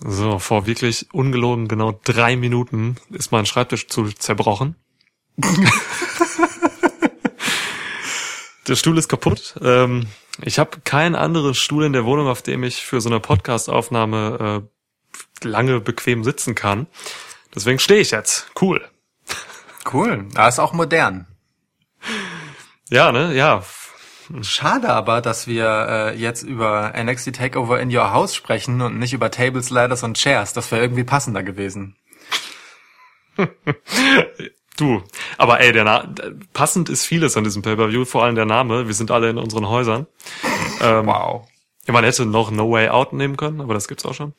So, vor wirklich ungelogen genau drei Minuten ist mein Schreibtisch zu zerbrochen. der Stuhl ist kaputt. Ähm, ich habe keinen anderen Stuhl in der Wohnung, auf dem ich für so eine Podcast-Aufnahme äh, lange bequem sitzen kann. Deswegen stehe ich jetzt. Cool. Cool. Da ist auch modern. Ja, ne? Ja. Schade aber, dass wir äh, jetzt über NXT Takeover in Your House sprechen und nicht über Tables, Ladders und Chairs. Das wäre irgendwie passender gewesen. du, aber ey, der Na passend ist vieles an diesem Pay-Per-View, vor allem der Name. Wir sind alle in unseren Häusern. Ähm, wow. Ja, man hätte noch No Way Out nehmen können, aber das gibt's auch schon.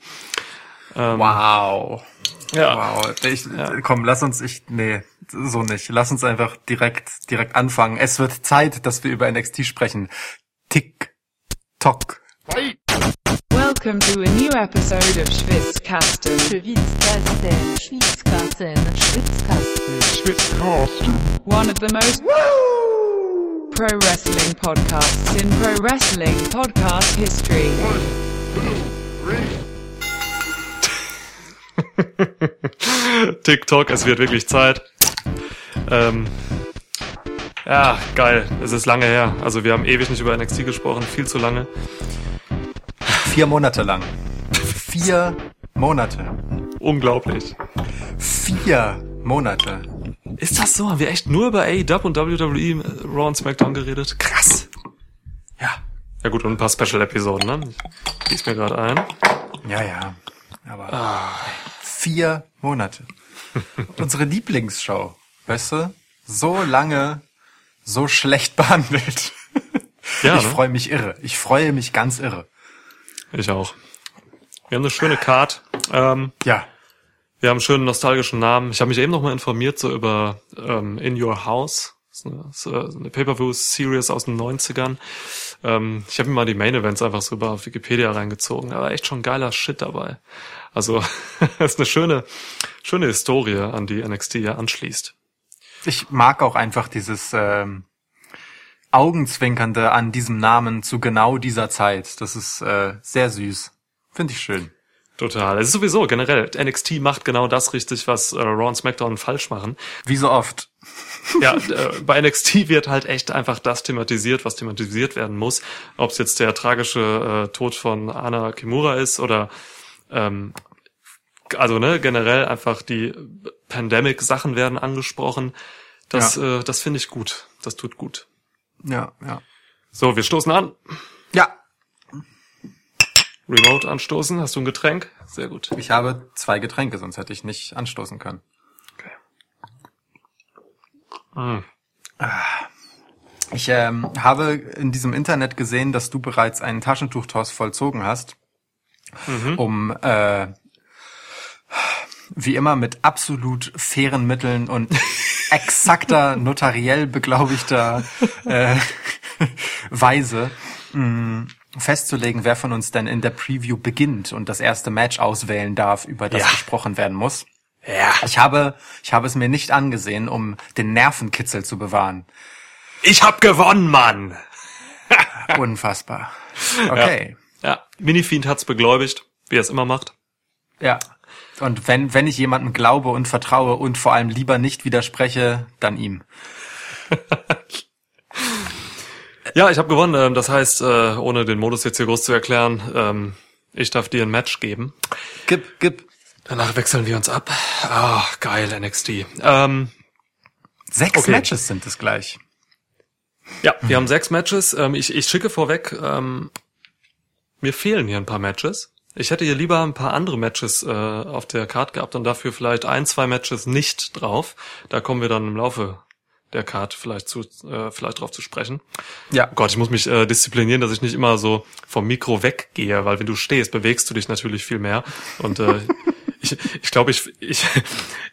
Ähm, wow. Ja. Wow. Ich, ja. Komm, lass uns, ich, nee, so nicht. Lass uns einfach direkt, direkt anfangen. Es wird Zeit, dass wir über NXT sprechen. Tick, tock. Welcome to a new episode of Schwitzkasten. Schwitzkasten. Schwitzkasten. Schwitzkasten. Schwitzkasten. One of the most Woo! pro wrestling podcasts in pro wrestling podcast history. One, two, three. TikTok, es wird wirklich Zeit. Ähm, ja, geil. Es ist lange her. Also wir haben ewig nicht über NXT gesprochen, viel zu lange. Vier Monate lang. Vier Monate. Unglaublich. Vier Monate. Ist das so? Haben wir echt nur über AEW und WWE äh, Raw und SmackDown geredet? Krass. Ja. Ja gut, und ein paar Special-Episoden, ne? Lies mir gerade ein. Ja, ja. Aber ah. vier Monate. Unsere Lieblingsshow. Weißt du? So lange, so schlecht behandelt. Ja, ich ne? freue mich irre. Ich freue mich ganz irre. Ich auch. Wir haben eine schöne Card. Ähm, ja. Wir haben einen schönen nostalgischen Namen. Ich habe mich eben noch mal informiert so über ähm, In Your House. Das ist eine, eine Pay-Per-View-Series aus den 90ern. Ähm, ich habe mir mal die Main-Events einfach so über Wikipedia reingezogen. Da war echt schon geiler Shit dabei. Also es ist eine schöne, schöne Historie, an die NXT ja anschließt. Ich mag auch einfach dieses ähm, Augenzwinkernde an diesem Namen zu genau dieser Zeit. Das ist äh, sehr süß. Finde ich schön. Total. Es ist sowieso generell, NXT macht genau das richtig, was äh, Raw und SmackDown falsch machen. Wie so oft. Ja, äh, bei NXT wird halt echt einfach das thematisiert, was thematisiert werden muss. Ob es jetzt der tragische äh, Tod von Anna Kimura ist oder ähm, also ne, generell einfach die Pandemic-Sachen werden angesprochen. Das, ja. äh, das finde ich gut. Das tut gut. Ja, ja. So, wir stoßen an. Ja. Remote anstoßen. Hast du ein Getränk? Sehr gut. Ich habe zwei Getränke, sonst hätte ich nicht anstoßen können. Okay. Mm. Ich ähm, habe in diesem Internet gesehen, dass du bereits einen Taschentuchtoss vollzogen hast, mhm. um äh, wie immer mit absolut fairen Mitteln und exakter notariell beglaubigter äh, Weise mh, mm, festzulegen, wer von uns denn in der Preview beginnt und das erste Match auswählen darf, über das ja. gesprochen werden muss. Ja. Ich habe, ich habe es mir nicht angesehen, um den Nervenkitzel zu bewahren. Ich hab gewonnen, Mann! Unfassbar. Okay. Ja, ja. Minifiend hat's begläubigt, wie er es immer macht. Ja. Und wenn, wenn ich jemandem glaube und vertraue und vor allem lieber nicht widerspreche, dann ihm. ja, ich habe gewonnen. Ähm, das heißt, äh, ohne den Modus jetzt hier groß zu erklären, ähm, ich darf dir ein Match geben. Gib, gib. Danach wechseln wir uns ab. Ah, oh, geil, NXT. Ähm, sechs okay. Matches sind es gleich. Ja, wir haben sechs Matches. Ähm, ich, ich schicke vorweg, mir fehlen hier ein paar Matches. Ich hätte hier lieber ein paar andere Matches äh, auf der Card gehabt und dafür vielleicht ein, zwei Matches nicht drauf. Da kommen wir dann im Laufe der Card vielleicht zu äh, vielleicht drauf zu sprechen. Ja. Oh Gott, ich muss mich äh, disziplinieren, dass ich nicht immer so vom Mikro weggehe, weil wenn du stehst, bewegst du dich natürlich viel mehr und äh, ich ich glaube ich ich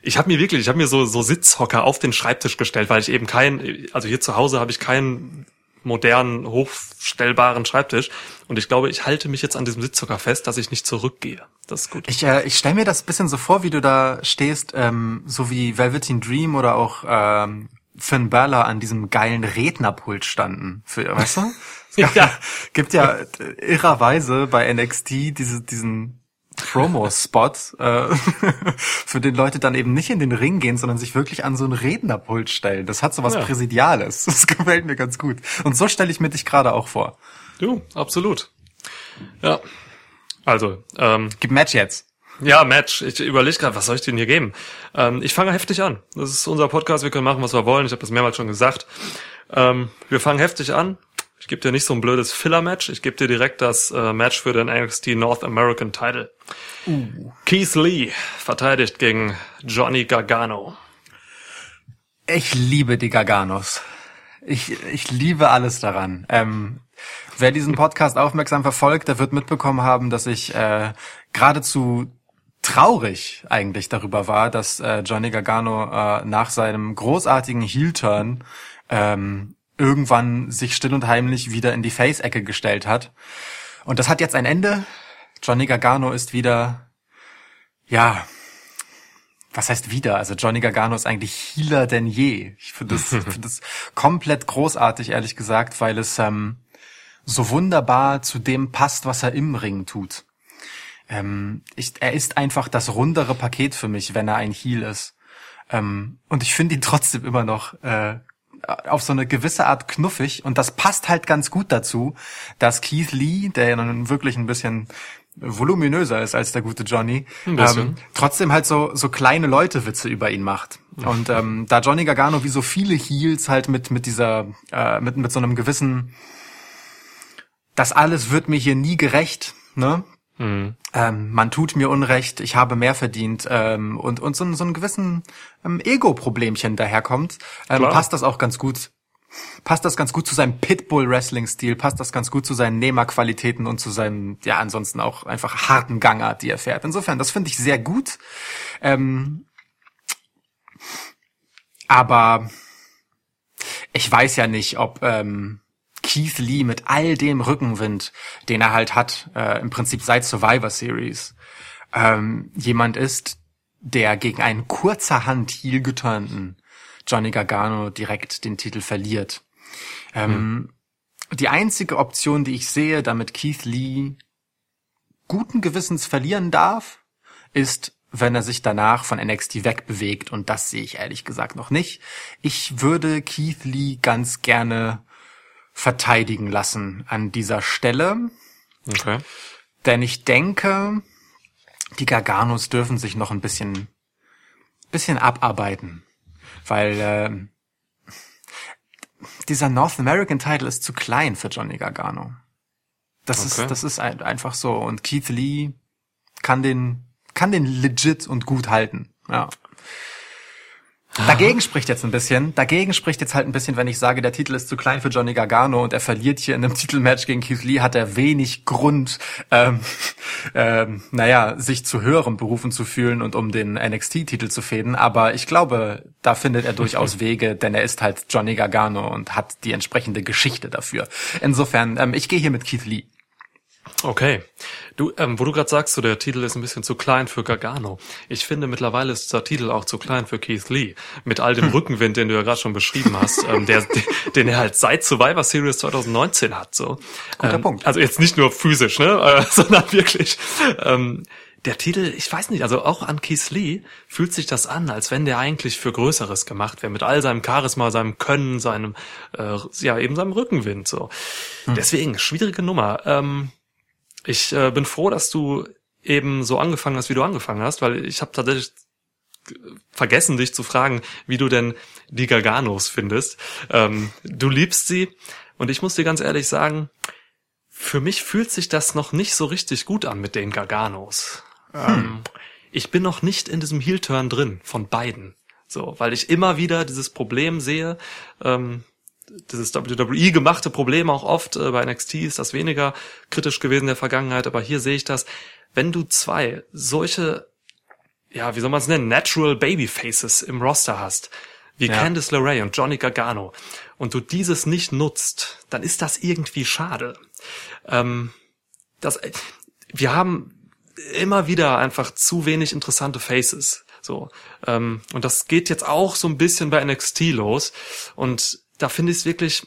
ich habe mir wirklich ich habe mir so so Sitzhocker auf den Schreibtisch gestellt, weil ich eben kein also hier zu Hause habe ich keinen modernen, hochstellbaren Schreibtisch. Und ich glaube, ich halte mich jetzt an diesem Sitzhocker fest, dass ich nicht zurückgehe. Das ist gut. Ich, äh, ich stelle mir das bisschen so vor, wie du da stehst, ähm, so wie Velveteen Dream oder auch ähm, Finn Balor an diesem geilen Rednerpult standen. Für, weißt du? Es gab, ja. gibt ja irrerweise bei NXT diese, diesen Promo-Spot, äh, für den Leute dann eben nicht in den Ring gehen, sondern sich wirklich an so ein Rednerpult stellen. Das hat so was Ja. Präsidiales. Das gefällt mir ganz gut. Und so stelle ich mir dich gerade auch vor. Du, absolut. Ja. Also, ähm, Gib Match jetzt. ja, Match. Ich überlege gerade, was soll ich denn hier geben? Ähm, ich fange heftig an. Das ist unser Podcast, wir können machen, was wir wollen. Ich habe das mehrmals schon gesagt. Ähm, wir fangen heftig an. Ich gebe dir nicht so ein blödes Filler-Match. Ich gebe dir direkt das äh, Match für den NXT North American Title. Keith Lee verteidigt gegen Johnny Gargano. Ich liebe die Garganos. Ich, ich liebe alles daran. Ähm, wer diesen Podcast aufmerksam verfolgt, der wird mitbekommen haben, dass ich äh, geradezu traurig eigentlich darüber war, dass äh, Johnny Gargano äh, nach seinem großartigen Heel-Turn ähm, irgendwann sich still und heimlich wieder in die Face-Ecke gestellt hat. Und das hat jetzt ein Ende. Johnny Gargano ist wieder, ja, was heißt wieder? Also Johnny Gargano ist eigentlich healer denn je. Ich finde das, find das komplett großartig, ehrlich gesagt, weil es ähm, so wunderbar zu dem passt, was er im Ring tut. Ähm, ich, er ist einfach das rundere Paket für mich, wenn er ein Heel ist. Ähm, und ich finde ihn trotzdem immer noch äh, auf so eine gewisse Art knuffig. Und das passt halt ganz gut dazu, dass Keith Lee, der ja nun wirklich ein bisschen voluminöser ist als der gute Johnny, ähm, trotzdem halt so, so kleine Leute Witze über ihn macht. Und ähm, da Johnny Gargano wie so viele Heels halt mit, mit dieser, äh, mit, mit so einem gewissen, das alles wird mir hier nie gerecht, ne? Mhm. ähm, man tut mir Unrecht, ich habe mehr verdient ähm, und, und so, so einen gewissen ähm, Ego-Problemchen daherkommt, ähm, Klar. passt das auch ganz gut. Passt das ganz gut zu seinem Pitbull-Wrestling-Stil, passt das ganz gut zu seinen Nehmerqualitäten und zu seinem, ja, ansonsten auch einfach harten Gangart, die er fährt. Insofern, das finde ich sehr gut. Ähm, aber ich weiß ja nicht, ob ähm, Keith Lee mit all dem Rückenwind, den er halt hat, äh, im Prinzip seit Survivor Series, ähm, jemand ist, der gegen einen kurzerhand heel geturnten Johnny Gargano direkt den Titel verliert. Ähm, Die einzige Option, die ich sehe, damit Keith Lee guten Gewissens verlieren darf, ist, wenn er sich danach von NXT wegbewegt und das sehe ich ehrlich gesagt noch nicht. Ich würde Keith Lee ganz gerne verteidigen lassen an dieser Stelle, Okay. denn ich denke, die Garganos dürfen sich noch ein bisschen, bisschen abarbeiten, weil äh, dieser North American Title ist zu klein für Johnny Gargano. Das Okay. ist, das ist ein, einfach so und Keith Lee kann den, kann den legit und gut halten. Ja. Dagegen spricht jetzt ein bisschen, dagegen spricht jetzt halt ein bisschen, wenn ich sage, der Titel ist zu klein für Johnny Gargano und er verliert hier in einem Titelmatch gegen Keith Lee, hat er wenig Grund, ähm, ähm, naja, sich zu höherem berufen zu fühlen und um den NXT-Titel zu fäden. Aber ich glaube, da findet er durchaus Wege, denn er ist halt Johnny Gargano und hat die entsprechende Geschichte dafür. Insofern, ähm, ich gehe hier mit Keith Lee. Okay. Du, ähm, wo du gerade sagst, so der Titel ist ein bisschen zu klein für Gargano. Ich finde mittlerweile ist der Titel auch zu klein für Keith Lee. Mit all dem Rückenwind, den du ja gerade schon beschrieben hast, ähm, der, den er halt seit Survivor Series 2019 hat. So. Guter ähm, Punkt. Also jetzt nicht nur physisch, ne, äh, sondern wirklich. Ähm, der Titel, ich weiß nicht, also auch an Keith Lee fühlt sich das an, als wenn der eigentlich für Größeres gemacht wäre, mit all seinem Charisma, seinem Können, seinem, äh, ja, eben seinem Rückenwind, so. Deswegen, schwierige Nummer. Ähm, ich äh, bin froh, dass du eben so angefangen hast, wie du angefangen hast, weil ich habe tatsächlich vergessen, dich zu fragen, wie du denn die Garganos findest. Ähm, du liebst sie und ich muss dir ganz ehrlich sagen, für mich fühlt sich das noch nicht so richtig gut an mit den Garganos. Ähm, ich bin noch nicht in diesem Heel-Turn drin von beiden. So, weil ich immer wieder dieses Problem sehe, ähm, dieses WWE gemachte Problem auch oft, äh, bei NXT ist das weniger kritisch gewesen in der Vergangenheit, aber hier sehe ich das, wenn du zwei solche, ja, wie soll man es nennen, Natural Babyfaces im Roster hast, wie Ja. Candice LeRae und Johnny Gargano, und du dieses nicht nutzt, dann ist das irgendwie schade. Ähm, das, wir haben immer wieder einfach zu wenig interessante Faces. So. Ähm, und das geht jetzt auch so ein bisschen bei NXT los. Und da finde ich es wirklich.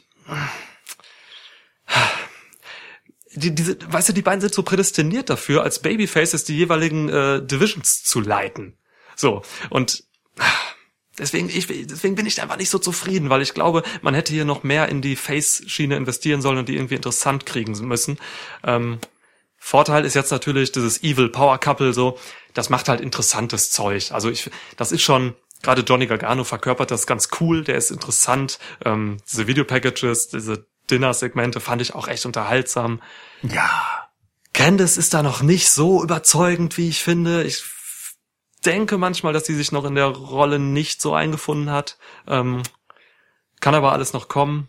die, diese, weißt du, die beiden sind so prädestiniert dafür, als Babyfaces die jeweiligen äh, Divisions zu leiten. So und deswegen ich deswegen bin ich einfach nicht so zufrieden, weil ich glaube, man hätte hier noch mehr in die Face-Schiene investieren sollen und die irgendwie interessant kriegen müssen. Ähm, Vorteil ist jetzt natürlich dieses Evil Power Couple so, das macht halt interessantes Zeug. Also ich, das ist schon gerade Johnny Gargano verkörpert das ganz cool, der ist interessant. Ähm, diese Videopackages, diese Dinner-Segmente fand ich auch echt unterhaltsam. Ja. Candice ist da noch nicht so überzeugend, wie ich finde. Ich denke manchmal, dass sie sich noch in der Rolle nicht so eingefunden hat. Ähm, kann aber alles noch kommen.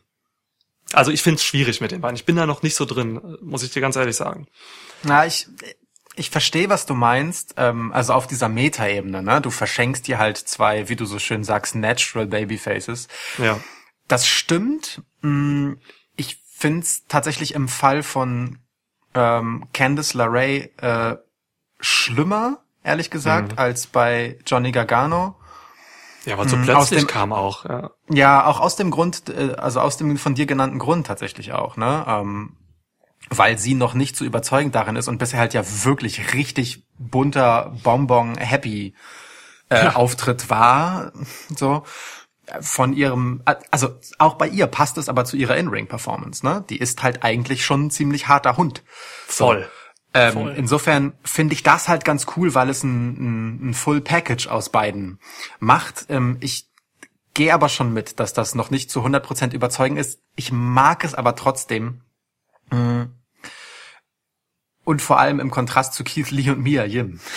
Also ich finde es schwierig mit den beiden. Ich bin da noch nicht so drin, muss ich dir ganz ehrlich sagen. Na, ich, ich verstehe, was du meinst. Ähm, also auf dieser Metaebene, ne? Du verschenkst dir halt zwei, wie du so schön sagst, natural Babyfaces. Ja. Das stimmt. Mm, ich find's tatsächlich im Fall von ähm, Candice LeRae äh, schlimmer, ehrlich gesagt, Mhm. als bei Johnny Gargano. Ja, weil so Mhm, plötzlich aus dem- kam auch. Ja. Ja, auch aus dem Grund, äh, also aus dem von dir genannten Grund tatsächlich auch, ne? Ähm, weil sie noch nicht so überzeugend darin ist und bisher halt ja wirklich richtig bunter Bonbon Happy äh, Auftritt war, so von ihrem, also auch bei ihr passt es aber zu ihrer In-Ring-Performance, ne? Die ist halt eigentlich schon ein ziemlich harter Hund. So. Voll. Ähm, Voll. insofern finde ich das halt ganz cool, weil es ein, ein, ein Full Package aus beiden macht. Ähm, ich gehe aber schon mit, dass das noch nicht zu 100% überzeugend ist. Ich mag es aber trotzdem. Mm. Und vor allem im Kontrast zu Keith Lee und Mia Yim.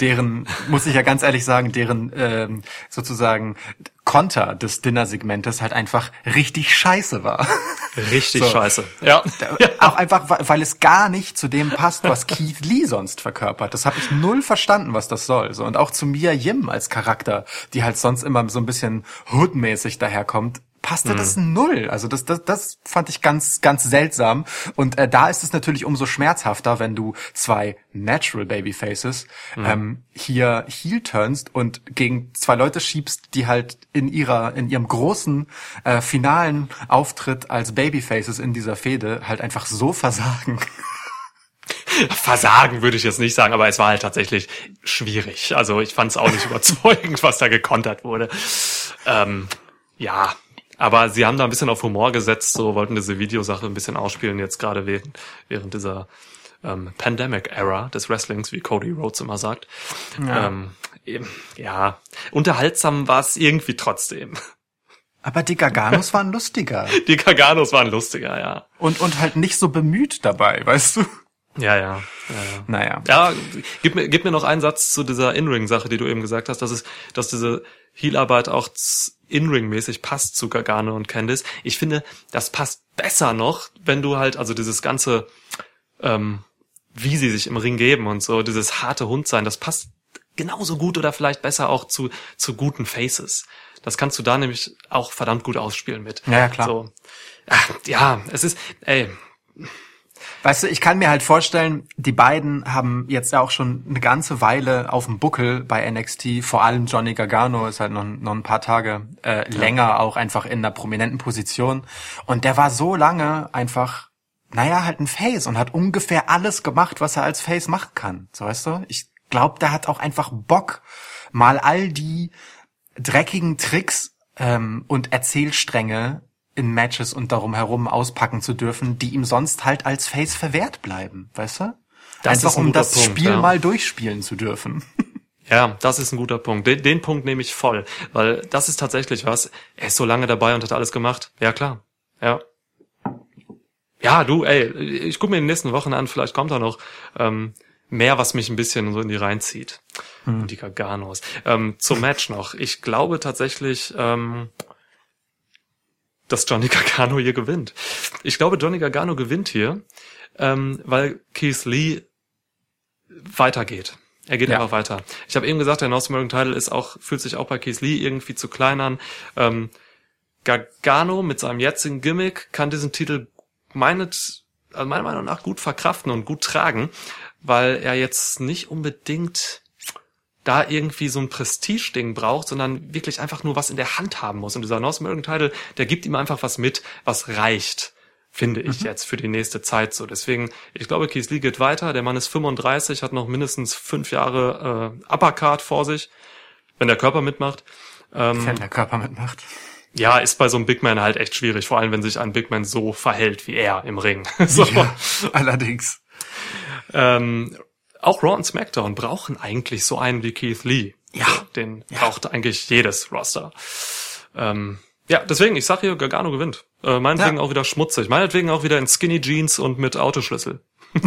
deren, muss ich ja ganz ehrlich sagen, deren ähm, sozusagen Konter des Dinner-Segmentes halt einfach richtig scheiße war. Richtig So. scheiße. Ja. Auch einfach, weil weil es gar nicht zu dem passt, was Keith Lee sonst verkörpert. Das habe ich null verstanden, was das soll. So und auch zu Mia Yim als Charakter, die halt sonst immer so ein bisschen hoodmäßig daherkommt, passte das null. Also das, das, das fand ich ganz, ganz seltsam. Und äh, da ist es natürlich umso schmerzhafter, wenn du zwei Natural Babyfaces ähm, hier heel turnst und gegen zwei Leute schiebst, die halt in ihrer, in ihrem großen äh, finalen Auftritt als Babyfaces in dieser Fehde halt einfach so versagen. Versagen würde ich jetzt nicht sagen, aber es war halt tatsächlich schwierig. Also ich fand es auch nicht überzeugend, was da gekontert wurde. Ähm, ja, aber sie haben da ein bisschen auf Humor gesetzt, so wollten diese Videosache ein bisschen ausspielen, jetzt gerade während, während dieser ähm, Pandemic-Era des Wrestlings, wie Cody Rhodes immer sagt. Ja. Ähm, eben, ja, unterhaltsam war es irgendwie trotzdem. Aber die Garganos waren lustiger Die Garganos waren lustiger, ja. und, und halt nicht so bemüht dabei, weißt du? Ja, ja, ja, ja. Naja. Ja, gib mir, gib mir noch einen Satz zu dieser In-Ring-Sache, die du eben gesagt hast, dass es, dass diese Heel-Arbeit auch In-Ring-mäßig passt zu Gargano und Candice. Ich finde, das passt besser noch, wenn du halt, also dieses ganze, ähm, wie sie sich im Ring geben und so, dieses harte Hund sein, das passt genauso gut oder vielleicht besser auch zu, zu guten Faces. Das kannst du da nämlich auch verdammt gut ausspielen mit. Ja, ja, klar. So. Ach, ja, es ist, ey, Weißt du, ich kann mir halt vorstellen, die beiden haben jetzt ja auch schon eine ganze Weile auf dem Buckel bei NXT. Vor allem Johnny Gargano ist halt noch, noch ein paar Tage äh, länger auch einfach in einer prominenten Position. Und der war so lange einfach, naja, halt ein Face und hat ungefähr alles gemacht, was er als Face machen kann. So weißt du? Ich glaube, der hat auch einfach Bock, mal all die dreckigen Tricks ähm, und Erzählstränge in Matches und darum herum auspacken zu dürfen, die ihm sonst halt als Face verwehrt bleiben, weißt du? Das Einfach ist ein um das Punkt, Spiel ja. mal durchspielen zu dürfen. Ja, das ist ein guter Punkt. Den, den Punkt nehme ich voll, weil das ist tatsächlich was. Er ist so lange dabei und hat alles gemacht. Ja, klar. Ja. Ja, du, ey, ich gucke mir in den nächsten Wochen an, vielleicht kommt da noch ähm, mehr, was mich ein bisschen so in die reinzieht. Und die Garganos. Ähm, zum Match noch. Ich glaube tatsächlich, ähm, dass Johnny Gargano hier gewinnt. Ich glaube, Johnny Gargano gewinnt hier, ähm, weil Keith Lee weitergeht. Er geht Ja. einfach weiter. Ich habe eben gesagt, der North American Title ist auch, fühlt sich auch bei Keith Lee irgendwie zu klein an. Ähm, Gargano mit seinem jetzigen Gimmick kann diesen Titel meinet, also meiner Meinung nach gut verkraften und gut tragen, weil er jetzt nicht unbedingt da irgendwie so ein Prestige-Ding braucht, sondern wirklich einfach nur was in der Hand haben muss. Und dieser North American Title, der gibt ihm einfach was mit, was reicht finde ich mhm. jetzt für die nächste Zeit so. Deswegen, ich glaube, Keith Lee geht weiter. Der Mann ist 35, hat noch mindestens fünf Jahre äh, Uppercard vor sich, wenn der Körper mitmacht. Ähm, wenn der Körper mitmacht. Ja, ist bei so einem Big Man halt echt schwierig, vor allem wenn sich ein Big Man so verhält wie er im Ring. so. Ja, allerdings. Ähm, auch Raw und SmackDown brauchen eigentlich so einen wie Keith Lee. Ja. Den ja. braucht eigentlich jedes Roster. Ähm, ja, deswegen, ich sag hier, Gargano gewinnt. Äh, meinetwegen ja. auch wieder schmutzig. Meinetwegen auch wieder in Skinny Jeans und mit Autoschlüssel.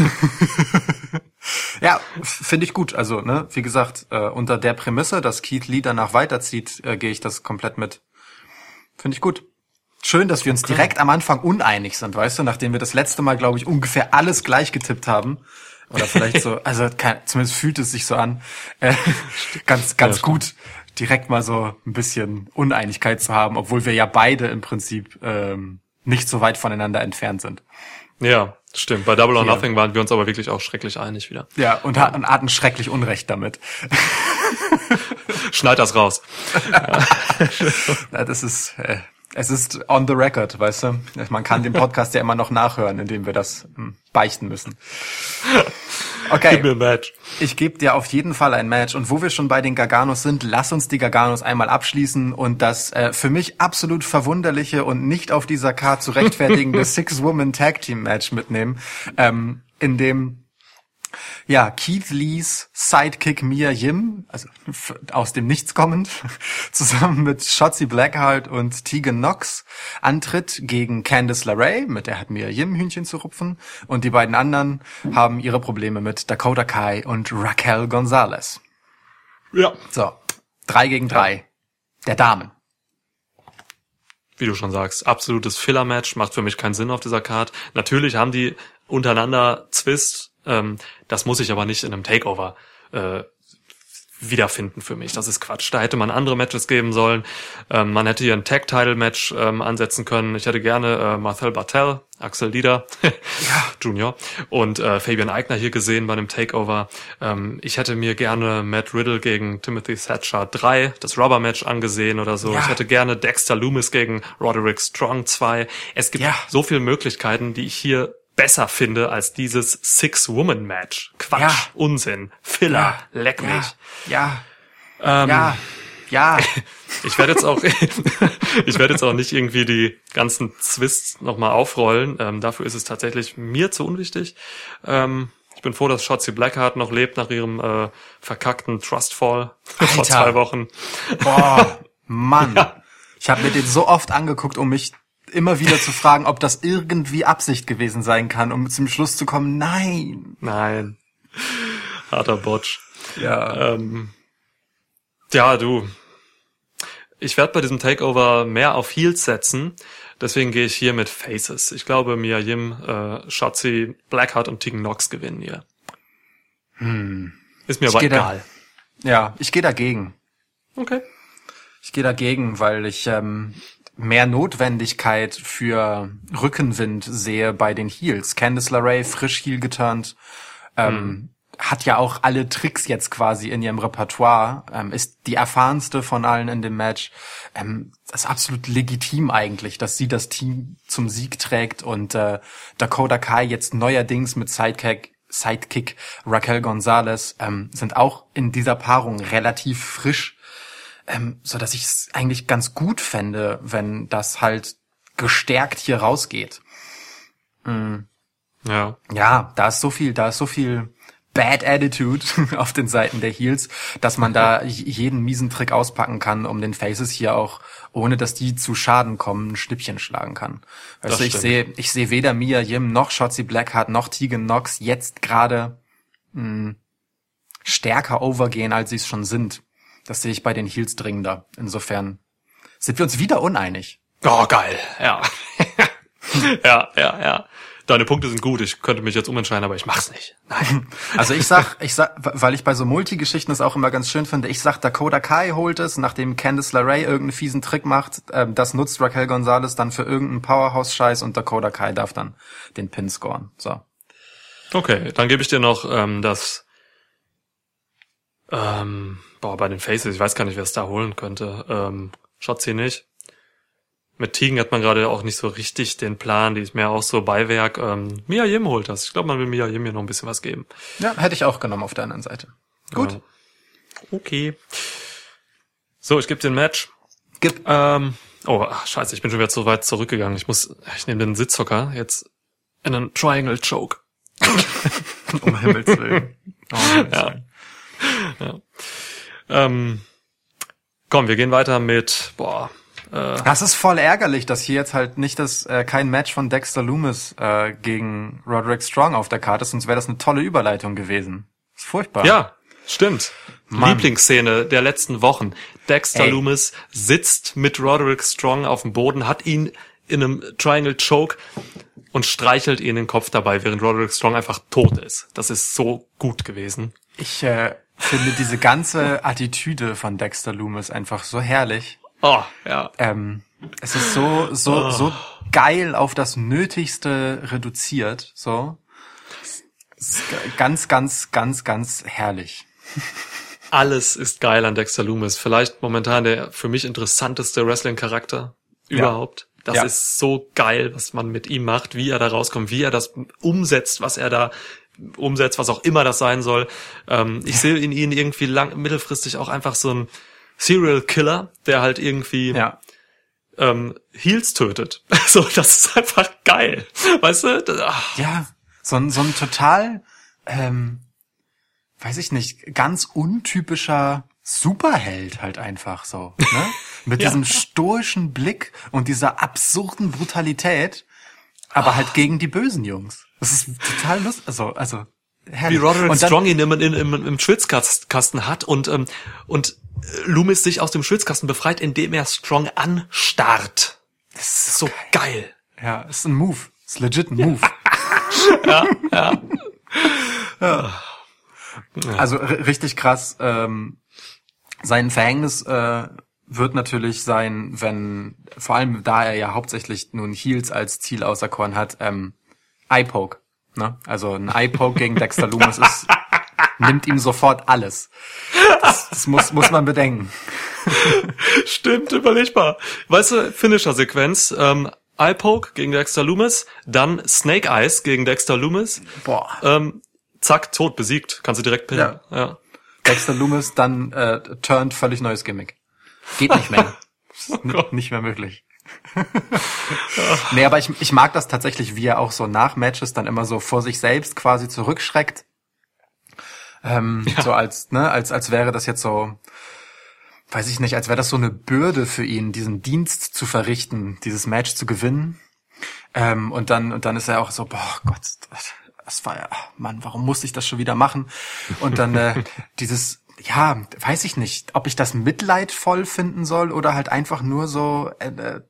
ja, finde ich gut. Also, ne, wie gesagt, äh, unter der Prämisse, dass Keith Lee danach weiterzieht, äh, gehe ich das komplett mit. Finde ich gut. Schön, dass wir uns direkt am Anfang uneinig sind, weißt du, nachdem wir das letzte Mal, glaube ich, ungefähr alles gleich getippt haben. Oder vielleicht so, also kein, zumindest fühlt es sich so an, äh, ganz, ganz ja, gut, direkt mal so ein bisschen Uneinigkeit zu haben, obwohl wir ja beide im Prinzip ähm, nicht so weit voneinander entfernt sind. Ja, stimmt. Bei Double or ja. Nothing waren wir uns aber wirklich auch schrecklich einig wieder. Ja, und, und hatten schrecklich Unrecht damit. Schneid das raus. das ist, äh, es ist on the record, weißt du? Man kann den Podcast ja immer noch nachhören, indem wir das hm, beichten müssen. Okay. Gib mir ein Match. Ich gebe dir auf jeden Fall ein Match. Und wo wir schon bei den Garganos sind, lass uns die Garganos einmal abschließen und das äh, für mich absolut verwunderliche und nicht auf dieser Karte zu rechtfertigende Six-Woman Tag Team Match mitnehmen, ähm, in dem ja, Keith Lees Sidekick Mia Yim, also aus dem Nichts kommend, zusammen mit Shotzi Blackheart und Tegan Knox antritt gegen Candice LeRae, mit der hat Mia Yim Hühnchen zu rupfen, und die beiden anderen haben ihre Probleme mit Dakota Kai und Raquel Gonzalez. Ja. So, drei gegen drei. Der Damen wie du schon sagst, absolutes Filler-Match, macht für mich keinen Sinn auf dieser Card. Natürlich haben die untereinander Zwist, ähm, das muss ich aber nicht in einem Takeover äh, wiederfinden für mich. Das ist Quatsch. Da hätte man andere Matches geben sollen. Ähm, man hätte hier ein Tag-Title-Match ähm, ansetzen können. Ich hätte gerne äh, Marcel Bartel, Axel Lieder, ja. Junior und äh, Fabian Eigner hier gesehen bei einem Takeover. Ähm, ich hätte mir gerne Matt Riddle gegen Timothy Thatcher 3, das Rubber-Match angesehen oder so. Ja. Ich hätte gerne Dexter Loomis gegen Roderick Strong 2. Es gibt ja. so viele Möglichkeiten, die ich hier besser finde als dieses Six-Woman-Match. Quatsch, ja. Unsinn, Filler, ja. leck mich. Ja, ja, ähm, ja. ja. ich werde jetzt auch, ich werde jetzt auch nicht irgendwie die ganzen Twists nochmal aufrollen. Ähm, dafür ist es tatsächlich mir zu unwichtig. Ähm, ich bin froh, dass Shotzi Blackheart noch lebt nach ihrem äh, verkackten Trustfall vor zwei Wochen. Boah, Mann. Ja. Ich habe mir den so oft angeguckt, um mich immer wieder zu fragen, ob das irgendwie Absicht gewesen sein kann, um zum Schluss zu kommen, nein. Nein. Harter Botsch. Ja. Ähm, ja, du. Ich werde bei diesem Takeover mehr auf Heels setzen. Deswegen gehe ich hier mit Faces. Ich glaube, Mia Yim, äh, Shotzi, Blackheart und Tegan Knox gewinnen hier. Hm. Ist mir ich aber egal. Da, ja, ich gehe dagegen. Okay. Ich gehe dagegen, weil ich ähm, mehr Notwendigkeit für Rückenwind sehe bei den Heels. Candice LeRae frisch Heel geturnt, ähm, mhm. hat ja auch alle Tricks jetzt quasi in ihrem Repertoire, ähm, ist die erfahrenste von allen in dem Match. Ähm, das ist absolut legitim eigentlich, dass sie das Team zum Sieg trägt und äh, Dakota Kai jetzt neuerdings mit Sidekick Sidekick Raquel Gonzalez ähm, sind auch in dieser Paarung relativ frisch ähm, so dass ich es eigentlich ganz gut fände, wenn das halt gestärkt hier rausgeht. Mhm. Ja. Ja, da ist so viel, da ist so viel Bad Attitude auf den Seiten der Heels, dass man da jeden miesen Trick auspacken kann, um den Faces hier auch, ohne dass die zu Schaden kommen, ein Schnippchen schlagen kann. Weißt du, ich sehe, ich sehe weder Mia Yim noch Shotzi Blackheart noch Tegan Knox jetzt gerade hm, stärker overgehen, als sie es schon sind. Das sehe ich bei den Heels dringender. Insofern sind wir uns wieder uneinig. Oh, geil. Ja. ja, ja, ja. Deine Punkte sind gut. Ich könnte mich jetzt umentscheiden, aber ich mach's nicht. Nein. Also ich sag, ich sag, weil ich bei so Multigeschichten es auch immer ganz schön finde, ich sag, Dakota Kai holt es, nachdem Candice LeRae irgendeinen fiesen Trick macht, ähm, das nutzt Raquel Gonzalez dann für irgendeinen Powerhouse-Scheiß und Dakota Kai darf dann den Pin scoren. So. Okay, dann gebe ich dir noch ähm, das ähm, boah, bei den Faces, ich weiß gar nicht, wer es da holen könnte. Ähm, Schotzi nicht. mit Tegan hat man gerade auch nicht so richtig den Plan, die ist mehr auch so Beiwerk. Ähm, Mia Yim holt das. Ich glaube, man will Mia Yim hier noch ein bisschen was geben. Ja, hätte ich auch genommen auf der anderen Seite. Gut. Ja. Okay. So, ich gebe dir ein Match. Gib. Ähm, oh, ach, scheiße, ich bin schon wieder zu weit zurückgegangen. Ich muss, ich nehme den Sitzhocker jetzt in einen Triangle Choke. um Himmels Willen. Oh, um Himmels Ja. Willen. ja. Ähm, komm, wir gehen weiter mit, boah, äh, Das ist voll ärgerlich, dass hier jetzt halt nicht das äh, kein Match von Dexter Loomis äh, gegen Roderick Strong auf der Karte ist, sonst wäre das eine tolle Überleitung gewesen. ist furchtbar. ja, stimmt. Mann. Lieblingsszene der letzten Wochen. Dexter Ey. Loomis sitzt mit Roderick Strong auf dem Boden, hat ihn in einem Triangle Choke und streichelt ihn den Kopf dabei, während Roderick Strong einfach tot ist. Das ist so gut gewesen. Ich äh, finde diese ganze Attitüde von Dexter Loomis einfach so herrlich. Oh, ja. Ähm, es ist so so so geil auf das Nötigste reduziert. So ganz ganz ganz ganz herrlich. Alles ist geil an Dexter Loomis. Vielleicht momentan der für mich interessanteste Wrestling-Charakter überhaupt. Das Ja. ist so geil, was man mit ihm macht, wie er da rauskommt, wie er das umsetzt, was er da umsetzt, was auch immer das sein soll. Ähm, ich sehe in ihn irgendwie lang, mittelfristig auch einfach so ein Serial Killer, der halt irgendwie Ja. ähm, Heels tötet. So, das ist einfach geil. Weißt du? Das, ach, Ja, so ein, so ein total, ähm, weiß ich nicht, ganz untypischer Superheld halt einfach so. Ne? Mit Ja. diesem stoischen Blick und dieser absurden Brutalität, aber halt gegen die bösen Jungs. Das ist total lustig. Also, also wie herrlich. Roderick und Strong ihn im, im, im, im Schwitzkasten hat und, ähm, und äh, Loomis sich aus dem Schwitzkasten befreit, indem er Strong anstarrt. Das ist So geil. Ja, ist ein Move. Ist legit ein Move. ja. Also r- richtig krass. Ähm, sein Verhängnis äh, wird natürlich sein, wenn, vor allem da er ja hauptsächlich nun Heels als Ziel auserkoren hat, ähm, Eye-Poke. Ne? Also ein Eye-Poke gegen Dexter Loomis ist, nimmt ihm sofort alles. Das, das muss, muss man bedenken. Stimmt, überlegbar. Weißt du, Finisher-Sequenz, ähm, Eye-Poke gegen Dexter Loomis, dann Snake Eyes gegen Dexter Loomis, Boah. ähm, zack, tot, besiegt. Kannst du direkt pinnen. Ja. ja. Dexter Loomis dann äh, turned völlig neues Gimmick. Geht nicht mehr. Ist n- nicht mehr möglich. nee, aber ich, ich mag das tatsächlich, wie er auch so nach Matches dann immer so vor sich selbst quasi zurückschreckt. Ähm, So als, ne, als, als wäre das jetzt so, weiß ich nicht, als wäre das so eine Bürde für ihn, diesen Dienst zu verrichten, dieses Match zu gewinnen. Ähm, und dann, und dann ist er auch so, boah Gott, das war ja, Mann, warum musste ich das schon wieder machen? Und dann äh, dieses, ja, weiß ich nicht, ob ich das mitleidvoll finden soll oder halt einfach nur so äh, äh,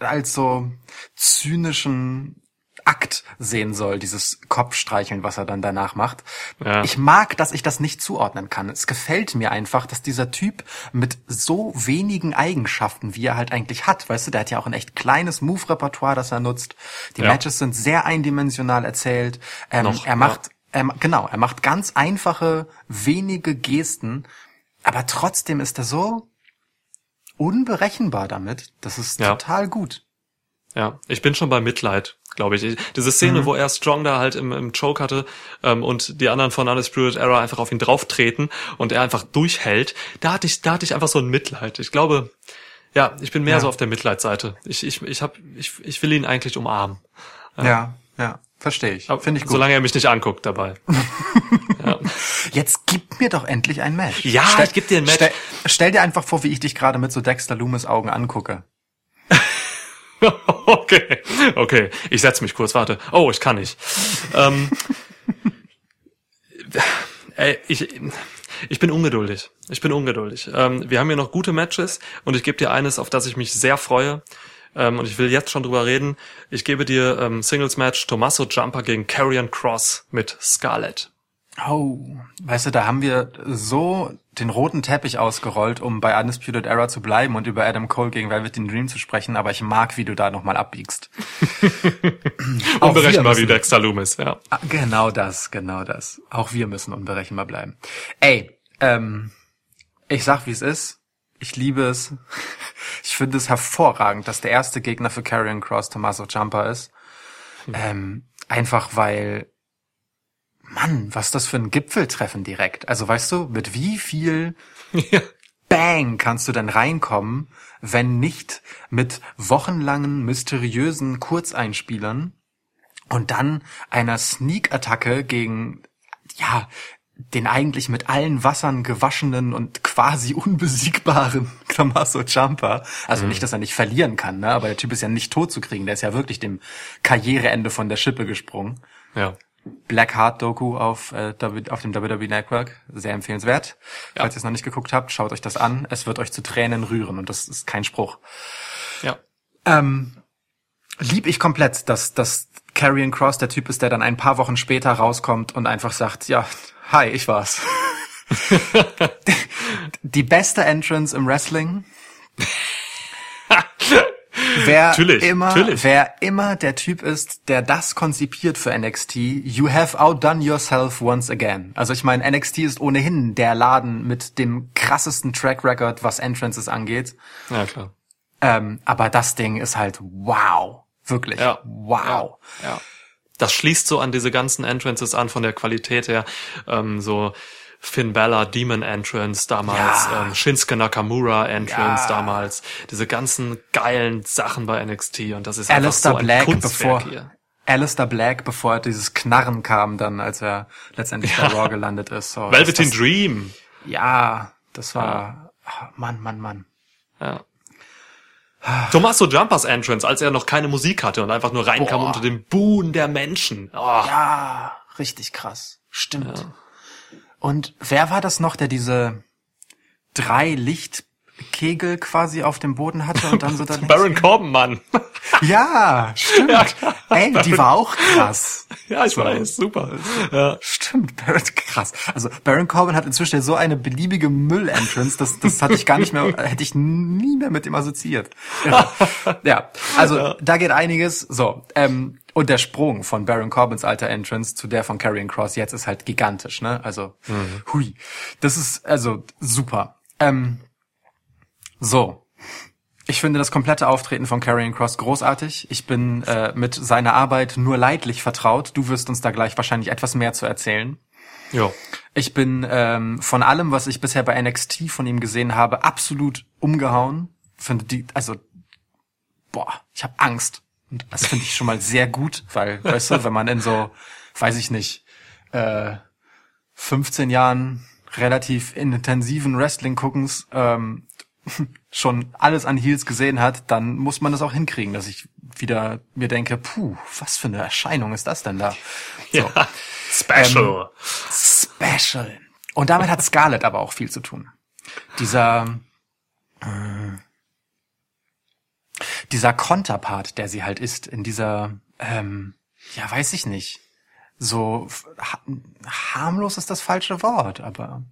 als so zynischen Akt sehen soll, dieses Kopfstreicheln, was er dann danach macht. Ja. Ich mag, dass ich das nicht zuordnen kann. Es gefällt mir einfach, dass dieser Typ mit so wenigen Eigenschaften, wie er halt eigentlich hat, weißt du, der hat ja auch ein echt kleines Move-Repertoire, das er nutzt. Die Ja. Matches sind sehr eindimensional erzählt. Ähm, Noch, er macht, er, genau, er macht ganz einfache, wenige Gesten, aber trotzdem ist er so unberechenbar damit. Das ist Ja. total gut. Ja, ich bin schon bei Mitleid, glaube ich. Ich- Diese Szene, Mhm. wo er Strong da halt im, im Choke hatte ähm, und die anderen von Undisputed Era einfach auf ihn drauftreten und er einfach durchhält, da hatte ich, da hatte ich einfach so ein Mitleid. Ich glaube, ja, ich bin mehr Ja. so auf der Mitleidsseite. Ich, ich, ich hab, ich, ich will ihn eigentlich umarmen. Ja, ja, verstehe ich. Aber Finde ich gut. Solange er mich nicht anguckt dabei. Jetzt gib mir doch endlich ein Match. Ja, ich geb dir ein Match. Stell, stell dir einfach vor, wie ich dich gerade mit so Dexter Loomis Augen angucke. okay, okay. Ich setz mich kurz, warte. Oh, ich kann nicht. ähm, ey, ich, ich bin ungeduldig. Ich bin ungeduldig. Ähm, wir haben hier noch gute Matches und ich gebe dir eines, auf das ich mich sehr freue. Ähm, und ich will jetzt schon drüber reden. Ich gebe dir ähm, Singles Match Tommaso Jumper gegen Carrion Cross mit Scarlett. Oh, weißt du, da haben wir so den roten Teppich ausgerollt, um bei Undisputed Era zu bleiben und über Adam Cole gegen Velvet in Dream zu sprechen, aber ich mag, wie du da nochmal abbiegst. Unberechenbar wie Dexter Loomis, ja. Ah, Genau das, genau das. Auch wir müssen unberechenbar bleiben. Ey, ähm, ich sag, wie es ist. Ich liebe es. Ich finde es hervorragend, dass der erste Gegner für Karrion Cross Tommaso Ciampa ist. Ähm, einfach weil, Mann, was das für ein Gipfeltreffen direkt? Also weißt du, mit wie viel Ja. Bang kannst du denn reinkommen, wenn nicht mit wochenlangen, mysteriösen Kurzeinspielern und dann einer Sneak-Attacke gegen, ja, den eigentlich mit allen Wassern gewaschenen und quasi unbesiegbaren Tommaso Ciampa. Also nicht, dass er nicht verlieren kann, ne? aber der Typ ist ja nicht tot zu kriegen. Der ist ja wirklich dem Karriereende von der Schippe gesprungen. Ja. Black Heart Doku auf, äh, auf dem WWE Network. Sehr empfehlenswert. Falls ihr es noch nicht geguckt habt, schaut euch das an. Es wird euch zu Tränen rühren und das ist kein Spruch. Ja. Ähm, lieb ich komplett, dass, dass Karrion Cross der Typ ist, der dann ein paar Wochen später rauskommt und einfach sagt, ja, hi, ich war's. Die beste Entrance im Wrestling. Wer Natürlich, immer, natürlich. wer immer der Typ ist, der das konzipiert für NXT, you have outdone yourself once again. Also ich meine, NXT ist ohnehin der Laden mit dem krassesten Track Record, was Entrances angeht. Ja, klar. Ähm, aber das Ding ist halt wow. Wirklich. Ja. Wow. Ja. Das schließt so an diese ganzen Entrances an von der Qualität her. Ähm, so Finn Balor Demon Entrance damals, Ja. ähm, Shinsuke Nakamura Entrance Ja. damals, diese ganzen geilen Sachen bei NXT und das ist Alistair einfach so ein Black, Kunstwerk bevor hier. Alistair Black, bevor dieses Knarren kam, dann, als er letztendlich bei Raw gelandet ist. So, Velveteen das, Dream. Ja, das war, ah, Mann, Mann, Mann. Ja. Tommaso Jumpers Entrance, als er noch keine Musik hatte und einfach nur reinkam Boah. unter dem Buhen der Menschen. Oh, Ja, richtig krass. Stimmt. Und wer war das noch, der diese drei Lichtkegel quasi auf dem Boden hatte und dann so da Baron Corbin, Mann. Ja, stimmt. Ey, die war auch krass. ja, ich weiß, super. Ja. Stimmt, Baron, krass. Also Baron Corbin hat inzwischen so eine beliebige Müll-Entrance, das, das hatte ich gar nicht mehr, hätte ich nie mehr mit ihm assoziiert. Ja, ja also da geht einiges. So, ähm, und der Sprung von Baron Corbins alter Entrance zu der von Karrion Cross jetzt ist halt gigantisch, ne? Also, hui. Das ist also super. Ähm, so, ich finde das komplette Auftreten von Karrion Cross großartig. Ich bin äh, mit seiner Arbeit nur leidlich vertraut. Du wirst uns da gleich wahrscheinlich etwas mehr zu erzählen. Jo. Ich bin ähm, von allem, was ich bisher bei NXT von ihm gesehen habe, absolut umgehauen. Finde die, also boah, ich habe Angst. Und das finde ich schon mal sehr gut, weil, weißt du, wenn man in so, weiß ich nicht, äh, 15 Jahren relativ intensiven Wrestling-Guckens ähm, schon alles an Heels gesehen hat, dann muss man das auch hinkriegen, dass ich wieder mir denke, puh, was für eine Erscheinung ist das denn da? So. Ja. Special. Special. Und damit hat Scarlett aber auch viel zu tun. Dieser, äh, dieser Konterpart, der sie halt ist, in dieser, ähm, ja, weiß ich nicht. So ha harmlos ist das falsche Wort, aber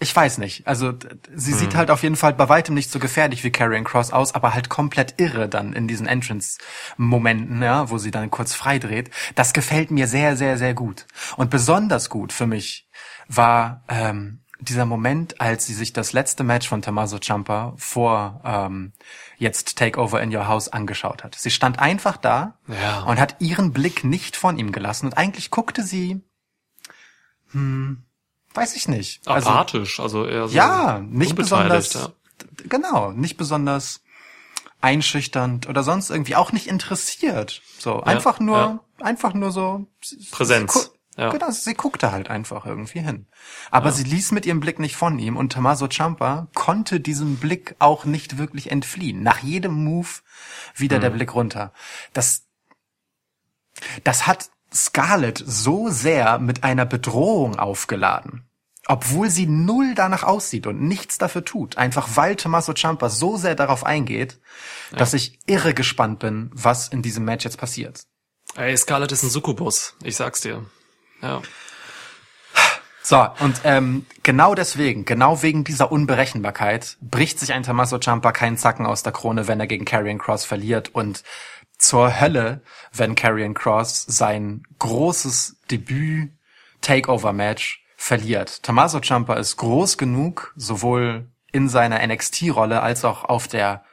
ich weiß nicht. Also sie sieht halt auf jeden Fall bei weitem nicht so gefährlich wie Karrion Cross aus, aber halt komplett irre dann in diesen Entrance-Momenten, ja, wo sie dann kurz freidreht. Das gefällt mir sehr, sehr, sehr gut. Und besonders gut für mich war ähm, dieser Moment, als sie sich das letzte Match von Tommaso Ciampa vor ähm, jetzt Takeover in Your House angeschaut hat. Sie stand einfach da Ja. und hat ihren Blick nicht von ihm gelassen und eigentlich guckte sie, hm, weiß ich nicht. Also, Apathisch, also eher so ja, nicht besonders, ja. genau, nicht besonders einschüchternd oder sonst irgendwie auch nicht interessiert. So, einfach nur, einfach nur so. sie- Präsenz, Sie, gu- ja. Genau, sie guckte halt einfach irgendwie hin. Aber sie ließ mit ihrem Blick nicht von ihm und Tommaso Ciampa konnte diesem Blick auch nicht wirklich entfliehen. Nach jedem Move wieder Mhm. der Blick runter. Das, das hat Scarlett so sehr mit einer Bedrohung aufgeladen. Obwohl sie null danach aussieht und nichts dafür tut. Einfach weil Tommaso Ciampa so sehr darauf eingeht, dass ich irre gespannt bin, was in diesem Match jetzt passiert. Ey, Scarlett ist ein Succubus, ich sag's dir. Ja. So, und ähm, genau deswegen, genau wegen dieser Unberechenbarkeit, bricht sich ein Tommaso Ciampa keinen Zacken aus der Krone, wenn er gegen Karrion Cross verliert und zur Hölle, wenn Karrion Cross sein großes Debüt Takeover Match verliert. Tommaso Ciampa ist groß genug, sowohl in seiner NXT-Rolle als auch auf der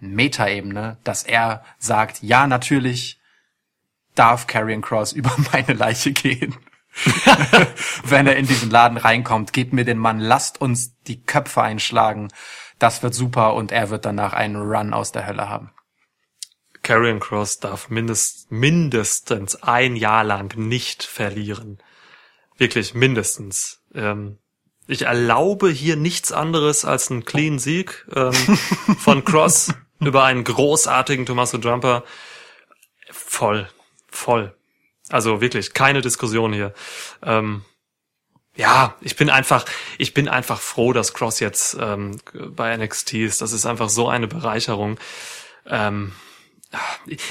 Meta-Ebene, dass er sagt, ja, natürlich darf Karrion Cross über meine Leiche gehen. Wenn er in diesen Laden reinkommt, gebt mir den Mann, lasst uns die Köpfe einschlagen. Das wird super und er wird danach einen Run aus der Hölle haben. Karrion Cross darf mindest, mindestens ein Jahr lang nicht verlieren. Wirklich mindestens. Ähm, ich erlaube hier nichts anderes als einen clean Sieg ähm, von Cross über einen großartigen Tommaso Jumper. Voll, voll. Also wirklich keine Diskussion hier. Ähm, ja, ich bin einfach, ich bin einfach froh, dass Cross jetzt ähm, bei NXT ist. Das ist einfach so eine Bereicherung. Ähm,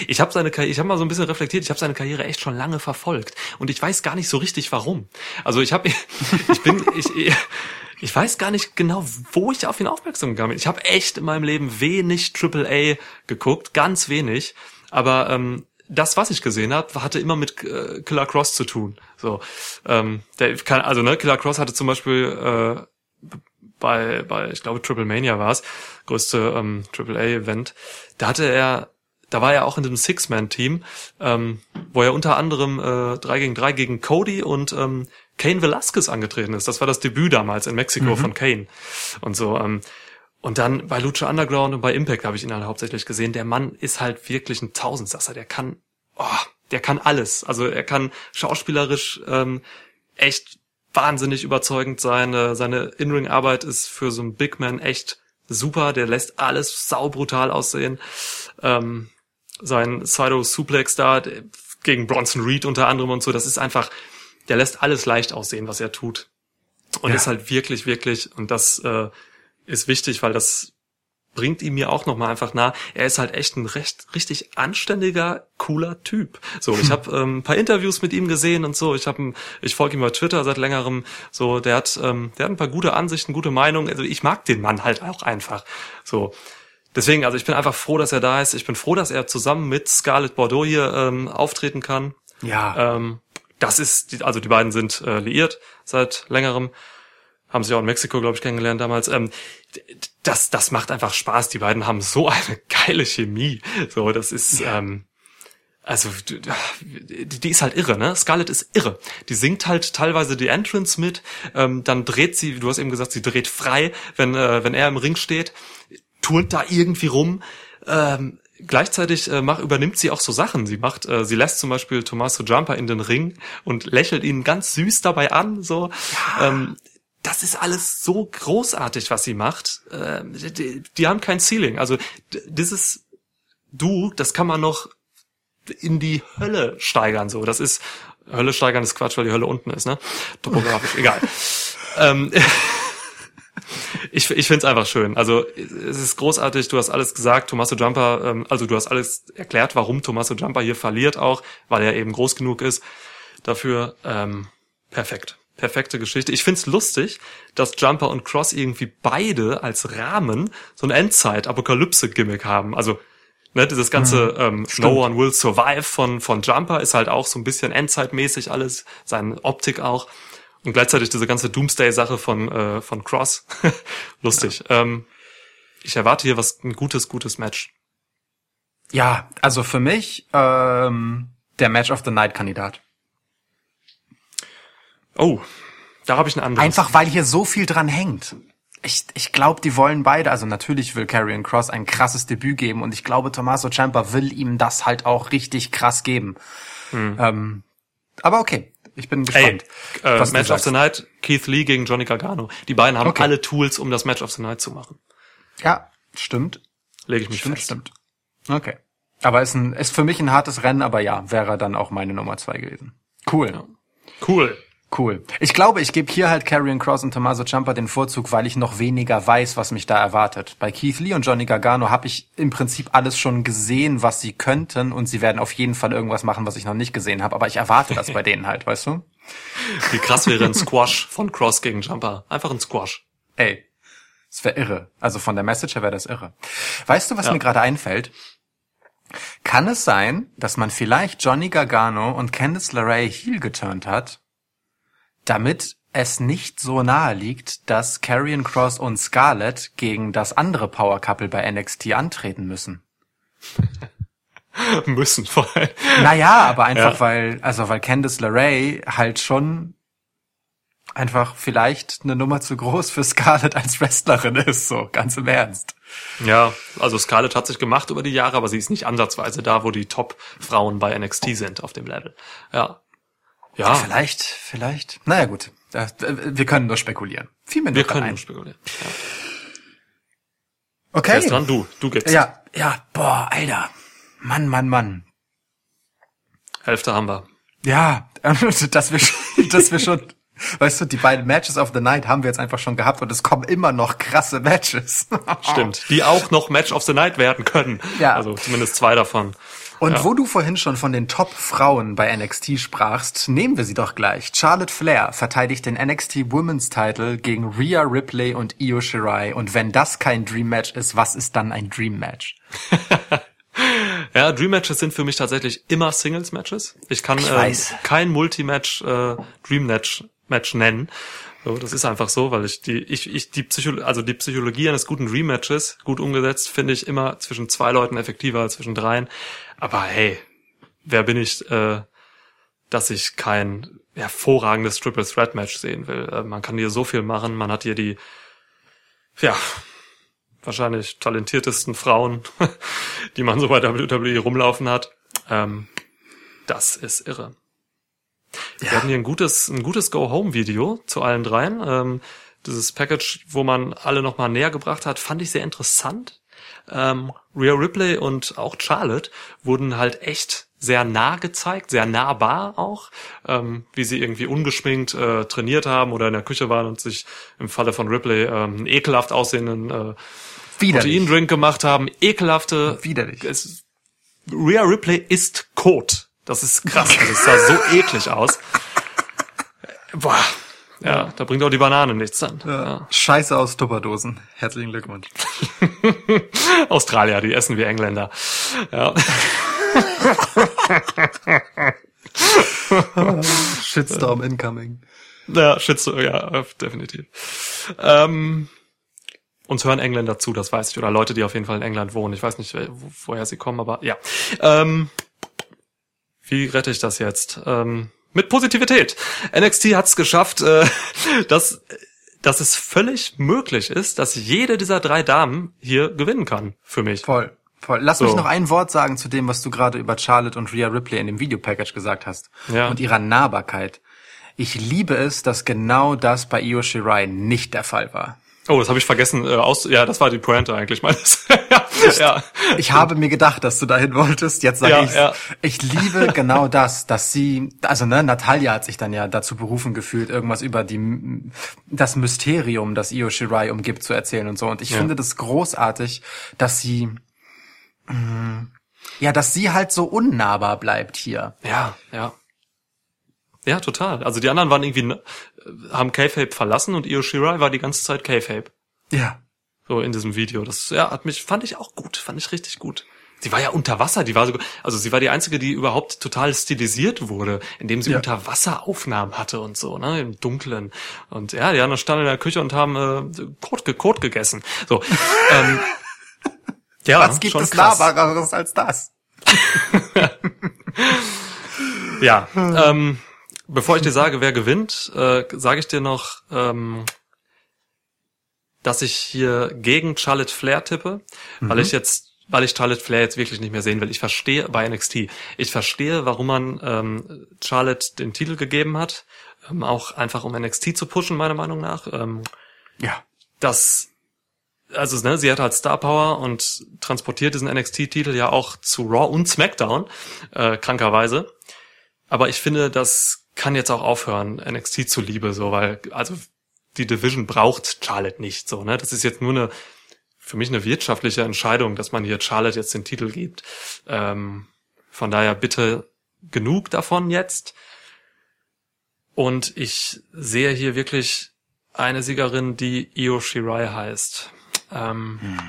ich habe seine Karriere, ich habe mal so ein bisschen reflektiert, ich habe seine Karriere echt schon lange verfolgt und ich weiß gar nicht so richtig warum. Also ich habe ich bin ich ich weiß gar nicht genau, wo ich auf ihn aufmerksam geworden bin. Ich habe echt in meinem Leben wenig Triple A geguckt, ganz wenig, aber ähm, das, was ich gesehen habe, hatte immer mit äh, Killer Cross zu tun. So, ähm, der kann, also ne, Killer Cross hatte zum Beispiel äh, bei, bei, ich glaube Triple Mania war es, größte ähm, Triple A Event. Da hatte er da war er auch in dem Six-Man-Team, ähm, wo er unter anderem äh, 3 gegen 3 gegen Cody und ähm, Kane Velasquez angetreten ist. Das war das Debüt damals in Mexiko mhm. von Kane und so. Ähm, und dann bei Lucha Underground und bei Impact habe ich ihn halt hauptsächlich gesehen. Der Mann ist halt wirklich ein Tausendsasser. Der kann, oh, der kann alles. Also er kann schauspielerisch ähm, echt wahnsinnig überzeugend sein. Äh, seine In-Ring-Arbeit ist für so einen Big Man echt super. Der lässt alles saubrutal aussehen. Ähm, sein Pseudo-Suplex da gegen Bronson Reed unter anderem und so, das ist einfach, der lässt alles leicht aussehen, was er tut. Und ja. ist halt wirklich, wirklich, und das äh, ist wichtig, weil das bringt ihm mir auch nochmal einfach nah. Er ist halt echt ein recht richtig anständiger, cooler Typ. So, ich habe ähm, ein paar Interviews mit ihm gesehen und so. Ich habe, ich folge ihm bei Twitter seit längerem. So, der hat, ähm, der hat ein paar gute Ansichten, gute Meinungen. Also ich mag den Mann halt auch einfach. So, Deswegen, also ich bin einfach froh, dass er da ist. Ich bin froh, dass er zusammen mit Scarlett Bordeaux hier ähm, auftreten kann. Ja. Ähm, das ist, also die beiden sind äh, liiert seit längerem. Haben sich auch in Mexiko, glaube ich, kennengelernt damals. Ähm, das, das macht einfach Spaß. Die beiden haben so eine geile Chemie. So, das ist, ja. ähm, also die, die ist halt irre, ne? Scarlett ist irre. Die singt halt teilweise die Entrance mit, ähm, dann dreht sie, du hast eben gesagt, sie dreht frei, wenn äh, wenn er im Ring steht turnt da irgendwie rum. Ähm, gleichzeitig äh, mach, übernimmt sie auch so Sachen. Sie macht, äh, sie lässt zum Beispiel Tommaso Jumper in den Ring und lächelt ihn ganz süß dabei an. So, ja. ähm, das ist alles so großartig, was sie macht. Äh, die, die haben kein Ceiling. Also dieses Du, das kann man noch in die Hölle steigern. So, das ist Hölle steigern ist Quatsch, weil die Hölle unten ist, ne? Topografisch, egal. ähm, ich ich finde es einfach schön. Also es ist großartig, du hast alles gesagt, Tommaso Jumper, ähm, also du hast alles erklärt, warum Tommaso Jumper hier verliert auch, weil er eben groß genug ist dafür. Ähm, perfekt. Perfekte Geschichte. Ich find's lustig, dass Jumper und Cross irgendwie beide als Rahmen so ein Endzeit-Apokalypse-Gimmick haben. Also ne, dieses ganze mhm, ähm, No One Will Survive von, von Jumper ist halt auch so ein bisschen Endzeitmäßig alles, seine Optik auch. Und gleichzeitig diese ganze Doomsday-Sache von, äh, von Cross. Lustig. Ja. Ähm, ich erwarte hier was ein gutes, gutes Match. Ja, also für mich ähm, der Match of the Night-Kandidat. Oh, da habe ich einen anderen. Einfach weil hier so viel dran hängt. Ich, ich glaube, die wollen beide, also natürlich will Karrion Cross ein krasses Debüt geben und ich glaube, Tommaso Ciampa will ihm das halt auch richtig krass geben. Hm. Ähm, aber okay, ich bin gespannt. Ey, äh, Match of the Night, Keith Lee gegen Johnny Gargano. Die beiden haben okay. alle Tools, um das Match of the Night zu machen. Ja, stimmt. Lege ich mich stimmt, fest. Stimmt. Okay. Aber ist ein, ist für mich ein hartes Rennen, aber ja, wäre dann auch meine Nummer zwei gewesen. Cool. Ja. Cool. Cool. Ich glaube, ich gebe hier halt Karrion Cross und Tommaso Ciampa den Vorzug, weil ich noch weniger weiß, was mich da erwartet. Bei Keith Lee und Johnny Gargano habe ich im Prinzip alles schon gesehen, was sie könnten und sie werden auf jeden Fall irgendwas machen, was ich noch nicht gesehen habe, aber ich erwarte das bei denen halt, weißt du? Wie krass wäre ein Squash von Cross gegen Jumper. Einfach ein Squash. Ey, das wäre irre. Also von der Message her wäre das irre. Weißt du, was ja. mir gerade einfällt? Kann es sein, dass man vielleicht Johnny Gargano und Candice LeRae heel geturnt hat, damit es nicht so nahe liegt, dass Karrion Cross und Scarlett gegen das andere Power Couple bei NXT antreten müssen. müssen vor allem. Naja, aber einfach ja. weil, also weil Candice LeRae halt schon einfach vielleicht eine Nummer zu groß für Scarlett als Wrestlerin ist, so ganz im Ernst. Ja, also Scarlett hat sich gemacht über die Jahre, aber sie ist nicht ansatzweise da, wo die Top-Frauen bei NXT sind auf dem Level. Ja. Ja. Vielleicht, vielleicht. Naja, gut. Wir können nur spekulieren. Viel mehr Wir können ein. nur spekulieren. Ja. Okay. Wer ist dran? Du. Du gibst. Ja, ja, boah, Alter. Mann, Mann, Mann. Hälfte haben wir. Ja, dass wir, dass wir schon Weißt du, die beiden Matches of the Night haben wir jetzt einfach schon gehabt und es kommen immer noch krasse Matches. Stimmt, die auch noch Match of the Night werden können. Ja. Also zumindest zwei davon. Und ja. wo du vorhin schon von den Top-Frauen bei NXT sprachst, nehmen wir sie doch gleich. Charlotte Flair verteidigt den NXT Women's Title gegen Rhea Ripley und Io Shirai. Und wenn das kein Dream Match ist, was ist dann ein Dream Match? ja, Dream Matches sind für mich tatsächlich immer Singles Matches. Ich kann ich äh, kein Multi-Match äh, Dream Match Match nennen. So, das ist einfach so, weil ich die, ich, ich die Psycho also die Psychologie eines guten Rematches, gut umgesetzt, finde ich immer zwischen zwei Leuten effektiver als zwischen dreien. Aber hey, wer bin ich, äh, dass ich kein hervorragendes Triple Threat Match sehen will? Äh, man kann hier so viel machen, man hat hier die, ja, wahrscheinlich talentiertesten Frauen, die man so bei WWE rumlaufen hat. Ähm, das ist irre. Ja. Wir hatten hier ein gutes, ein gutes Go-Home-Video zu allen dreien. Ähm, dieses Package, wo man alle nochmal näher gebracht hat, fand ich sehr interessant. Ähm, Rhea Ripley und auch Charlotte wurden halt echt sehr nah gezeigt, sehr nahbar auch, ähm, wie sie irgendwie ungeschminkt äh, trainiert haben oder in der Küche waren und sich im Falle von Ripley ähm, einen ekelhaft aussehenden äh, Proteindrink gemacht haben. Ekelhafte. Widerlich. Es, Rhea Ripley ist Kot. Das ist krass. Also es sah so eklig aus. Boah. Ja, da bringt auch die Banane nichts an. Ja. Ja. Scheiße aus Tupperdosen. Herzlichen Glückwunsch. Australier, die essen wie Engländer. Ja. Shitstorm incoming. Ja, Shitstorm, ja, definitiv. Ähm, uns hören Engländer zu, das weiß ich, oder Leute, die auf jeden Fall in England wohnen. Ich weiß nicht, woher sie kommen, aber ja. Ähm, wie rette ich das jetzt? Ähm, mit Positivität. NXT hat es geschafft, äh, dass, dass es völlig möglich ist, dass jede dieser drei Damen hier gewinnen kann, für mich. Voll. Voll. Lass so. mich noch ein Wort sagen zu dem, was du gerade über Charlotte und Rhea Ripley in dem Videopackage gesagt hast. Ja. Und ihrer Nahbarkeit. Ich liebe es, dass genau das bei Io Shirai nicht der Fall war. Oh, das habe ich vergessen äh, aus. Ja, das war die Pointe eigentlich meines. ja. Ich habe mir gedacht, dass du dahin wolltest. Jetzt sage ja, ich, ja. ich liebe genau das, dass sie, also ne, Natalia hat sich dann ja dazu berufen gefühlt, irgendwas über die das Mysterium, das Io Shirai umgibt, zu erzählen und so. Und ich ja. finde das großartig, dass sie mh, mm, ja, dass sie halt so unnahbar bleibt hier. Ja, ja. Ja, total. Also die anderen waren irgendwie, haben K-Fape verlassen und Io Shirai war die ganze Zeit K-Fape. Ja. So in diesem Video. Das ja, hat mich, fand ich auch gut, fand ich richtig gut. Sie war ja unter Wasser, die war so, also sie war die einzige, die überhaupt total stilisiert wurde, indem sie ja. unter Wasser Aufnahmen hatte und so, ne, im Dunklen. Und ja, die anderen standen in der Küche und haben äh, Kot, Kot gegessen. So. ähm, ja, Was gibt es Nahbareres als das? ja, ähm, Bevor ich dir sage, wer gewinnt, äh, sage ich dir noch, ähm, dass ich hier gegen Charlotte Flair tippe, mhm. weil ich jetzt weil ich Charlotte Flair jetzt wirklich nicht mehr sehen will. Ich verstehe bei NXT, ich verstehe, warum man ähm, Charlotte den Titel gegeben hat, ähm, auch einfach um NXT zu pushen, meiner Meinung nach. Ähm, ja. Das, also ne, sie hat halt Star Power und transportiert diesen NXT-Titel ja auch zu Raw und SmackDown, äh, krankerweise. Aber ich finde, das kann jetzt auch aufhören, NXT zuliebe, so, weil, also, die Division braucht Charlotte nicht, so, ne? Das ist jetzt nur eine, für mich eine wirtschaftliche Entscheidung, dass man hier Charlotte jetzt den Titel gibt. Ähm, von daher bitte genug davon jetzt. Und ich sehe hier wirklich eine Siegerin, die Io Shirai heißt. Ähm, hm.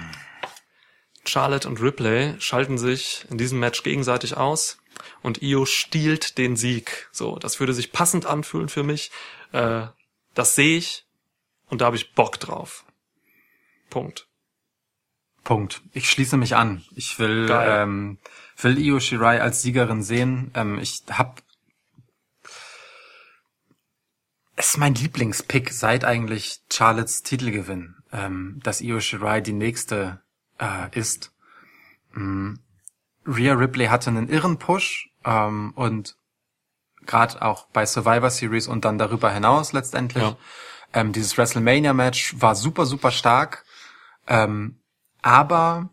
Charlotte und Ripley schalten sich in diesem Match gegenseitig aus und Io stiehlt den Sieg. So, das würde sich passend anfühlen für mich. Äh, Das sehe ich und da habe ich Bock drauf. Punkt. Punkt. Ich schließe mich an. Ich will, Geil. ähm, will Io Shirai als Siegerin sehen. Ähm, ich hab es ist mein Lieblingspick seit eigentlich Charlottes Titelgewinn, ähm, dass Io Shirai die nächste äh, ist. Mm. Rhea Ripley hatte einen irren Push ähm, und gerade auch bei Survivor Series und dann darüber hinaus letztendlich. Ja. Ähm, dieses WrestleMania-Match war super, super stark. Ähm, aber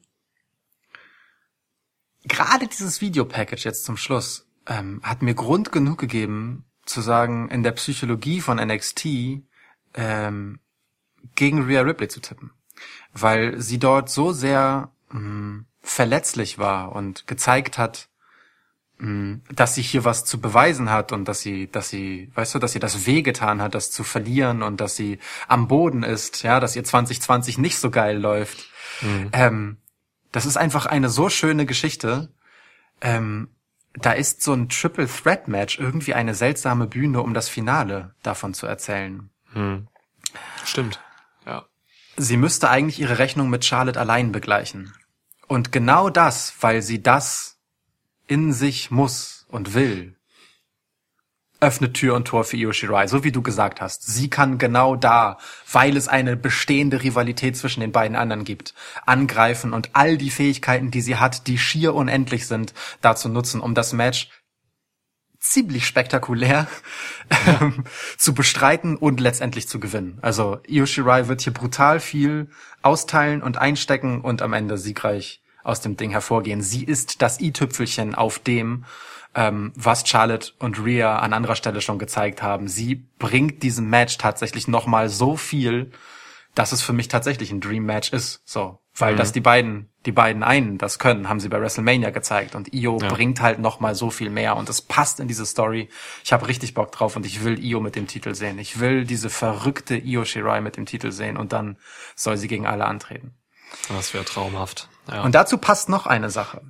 gerade dieses Videopackage jetzt zum Schluss ähm, hat mir Grund genug gegeben, zu sagen, in der Psychologie von NXT ähm, gegen Rhea Ripley zu tippen. Weil sie dort so sehr mh, verletzlich war und gezeigt hat, mh, dass sie hier was zu beweisen hat und dass sie, dass sie, weißt du, dass ihr das wehgetan hat, das zu verlieren und dass sie am Boden ist, ja, dass ihr 2020 nicht so geil läuft. Ähm, das ist einfach eine so schöne Geschichte. Ähm, da ist so ein Triple Threat Match irgendwie eine seltsame Bühne, um das Finale davon zu erzählen. Stimmt. Ja. Sie müsste eigentlich ihre Rechnung mit Charlotte allein begleichen. Und genau das, weil sie das in sich muss und will, öffnet Tür und Tor für Io Shirai, so wie du gesagt hast. Sie kann genau da, weil es eine bestehende Rivalität zwischen den beiden anderen gibt, angreifen und all die Fähigkeiten, die sie hat, die schier unendlich sind, dazu nutzen, um das Match ziemlich spektakulär ähm, zu bestreiten und letztendlich zu gewinnen. Also Io Shirai wird hier brutal viel austeilen und einstecken und am Ende siegreich aus dem Ding hervorgehen. Sie ist das i-Tüpfelchen auf dem, ähm, was Charlotte und Rhea an anderer Stelle schon gezeigt haben. Sie bringt diesem Match tatsächlich nochmal so viel, dass es für mich tatsächlich ein Dream Match ist. So, weil das die beiden, die beiden einen das können, haben sie bei WrestleMania gezeigt und Io Ja. bringt halt nochmal so viel mehr und es passt in diese Story. Ich habe richtig Bock drauf und ich will Io mit dem Titel sehen. Ich will diese verrückte Io Shirai mit dem Titel sehen und dann soll sie gegen alle antreten. Das wäre traumhaft. Ja. Und dazu passt noch eine Sache.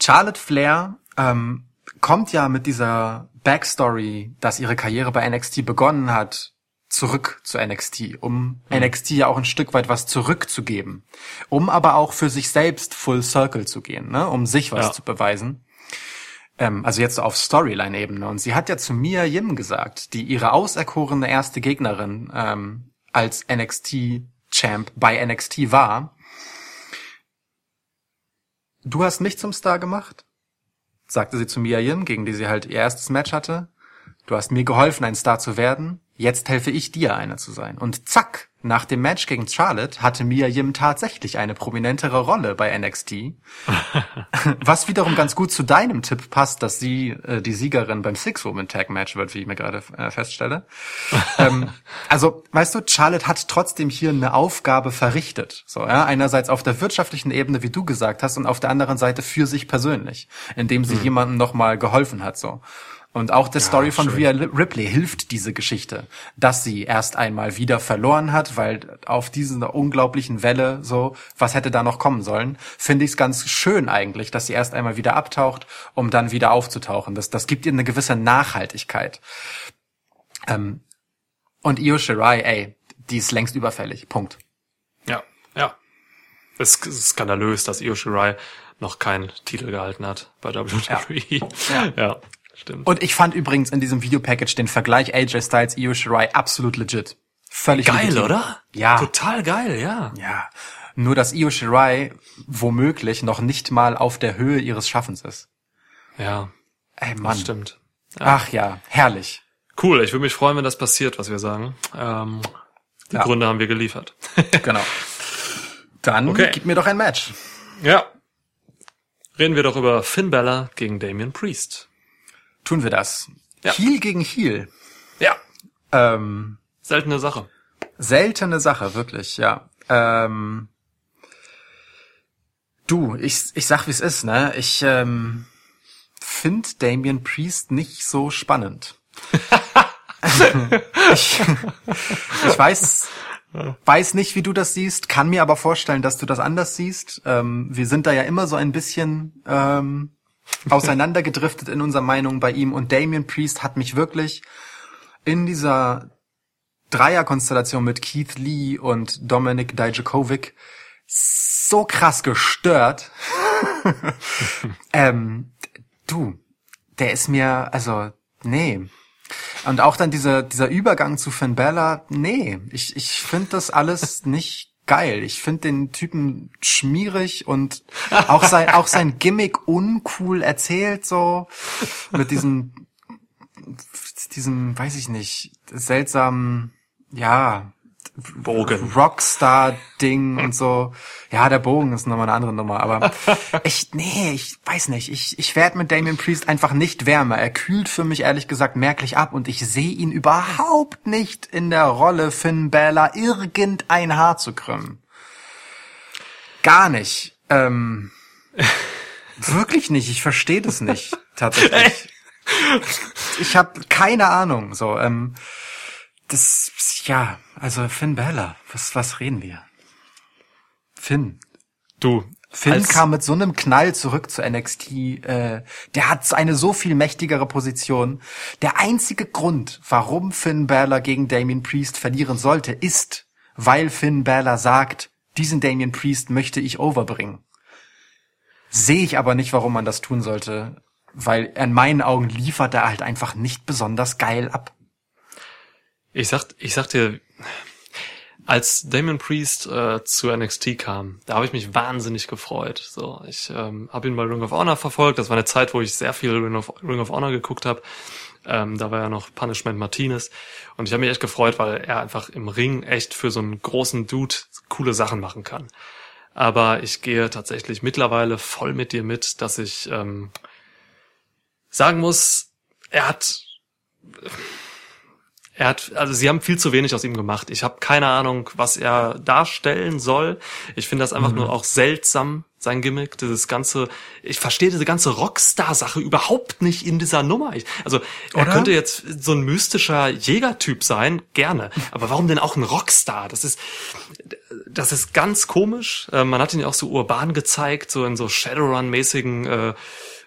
Charlotte Flair ähm, kommt ja mit dieser Backstory, dass ihre Karriere bei NXT begonnen hat, zurück zu NXT, um NXT ja auch ein Stück weit was zurückzugeben, um aber auch für sich selbst Full Circle zu gehen, ne? um sich was Ja. zu beweisen. Ähm, also jetzt auf Storyline-Ebene. Und sie hat ja zu Mia Yim gesagt, die ihre auserkorene erste Gegnerin ähm, als NXT-Champ bei NXT war, Du hast mich zum Star gemacht, sagte sie zu Mia Yim, gegen die sie halt ihr erstes Match hatte. Du hast mir geholfen, ein Star zu werden. Jetzt helfe ich dir, einer zu sein. Und zack, nach dem Match gegen Charlotte hatte Mia Yim tatsächlich eine prominentere Rolle bei NXT. Was wiederum ganz gut zu deinem Tipp passt, dass sie äh, die Siegerin beim Six-Woman-Tag-Match wird, wie ich mir gerade äh, feststelle. ähm, also, weißt du, Charlotte hat trotzdem hier eine Aufgabe verrichtet. So, ja, einerseits auf der wirtschaftlichen Ebene, wie du gesagt hast, und auf der anderen Seite für sich persönlich, indem sie jemandem nochmal geholfen hat. So. Und auch der Story von schön. Rhea Ripley hilft diese Geschichte, dass sie erst einmal wieder verloren hat, weil auf dieser unglaublichen Welle so, was hätte da noch kommen sollen, finde ich es ganz schön eigentlich, dass sie erst einmal wieder abtaucht, um dann wieder aufzutauchen. Das, das gibt ihr eine gewisse Nachhaltigkeit. Ähm, und Io Shirai, ey, die ist längst überfällig. Punkt. Ja, ja. Es ist skandalös, dass Io Shirai noch keinen Titel gehalten hat bei WWE. Ja. ja stimmt. Und ich fand übrigens in diesem Videopackage den Vergleich AJ Styles Io Shirai absolut legit. Völlig geil, legitim. oder? Ja. Total geil, ja. Ja. Nur dass Io Shirai womöglich noch nicht mal auf der Höhe ihres Schaffens ist. Ja, Ey, Mann. das stimmt. Ach ja, herrlich. Cool, ich würde mich freuen, wenn das passiert, was wir sagen. Ähm, die Ja. Gründe haben wir geliefert. Genau. Dann Okay. gib mir doch ein Match. ja. Reden wir doch über Finn Balor gegen Damian Priest. Tun wir das. Ja. Heel gegen Heel. Ja. Ähm, Seltene Sache. seltene Sache, wirklich, ja. Ähm, du, ich, ich sag, wie es ist, ne? Ich ähm, finde Damien Priest nicht so spannend. ich, ich weiß, weiß nicht, wie du das siehst, kann mir aber vorstellen, dass du das anders siehst. Ähm, wir sind da ja immer so ein bisschen ähm, auseinandergedriftet in unserer Meinung bei ihm und Damien Priest hat mich wirklich in dieser Dreierkonstellation mit Keith Lee und Dominik Dijakovic so krass gestört. ähm, du, der ist mir, also, nee. Und auch dann dieser, dieser Übergang zu Finn Bella, nee, ich, ich finde das alles nicht geil. Ich finde den Typen schmierig und auch sein, auch sein Gimmick uncool erzählt so. Mit diesem, diesem, weiß ich nicht, seltsamen, ja, Bogen. Rockstar-Ding und so. Ja, der Bogen ist nochmal eine andere Nummer, aber ich, nee, ich weiß nicht. Ich, ich werde mit Damien Priest einfach nicht wärmer. Er kühlt für mich ehrlich gesagt merklich ab und ich sehe ihn überhaupt nicht in der Rolle, Finn Balor irgendein Haar zu krümmen. Gar nicht. Ähm, wirklich nicht. Ich verstehe das nicht, tatsächlich. Ich habe keine Ahnung. So, ähm, das, ja, also Finn Balor, was, was reden wir? Finn. Du. Finn kam mit so einem Knall zurück zu NXT. Äh, der hat eine so viel mächtigere Position. Der einzige Grund, warum Finn Balor gegen Damien Priest verlieren sollte, ist, weil Finn Balor sagt, diesen Damien Priest möchte ich overbringen. Sehe ich aber nicht, warum man das tun sollte, weil in meinen Augen liefert er halt einfach nicht besonders geil ab. Ich sag, ich sag dir, als Damon Priest äh, zu NXT kam, da habe ich mich wahnsinnig gefreut. So, ich ähm, habe ihn bei Ring of Honor verfolgt. Das war eine Zeit, wo ich sehr viel Ring of, Ring of Honor geguckt habe. Ähm, da war ja noch Punishment Martinez und ich habe mich echt gefreut, weil er einfach im Ring echt für so einen großen Dude coole Sachen machen kann. Aber ich gehe tatsächlich mittlerweile voll mit dir mit, dass ich ähm, sagen muss, er hat er hat, also sie haben viel zu wenig aus ihm gemacht. Ich habe keine Ahnung, was er darstellen soll. Ich finde das einfach nur auch seltsam, sein Gimmick, dieses ganze, ich verstehe diese ganze Rockstar-Sache überhaupt nicht in dieser Nummer. Ich, also er Oder? könnte jetzt so ein mystischer Jägertyp sein, gerne. Aber warum denn auch ein Rockstar? Das ist, das ist ganz komisch. Äh, man hat ihn ja auch so urban gezeigt, so in so Shadowrun-mäßigen äh,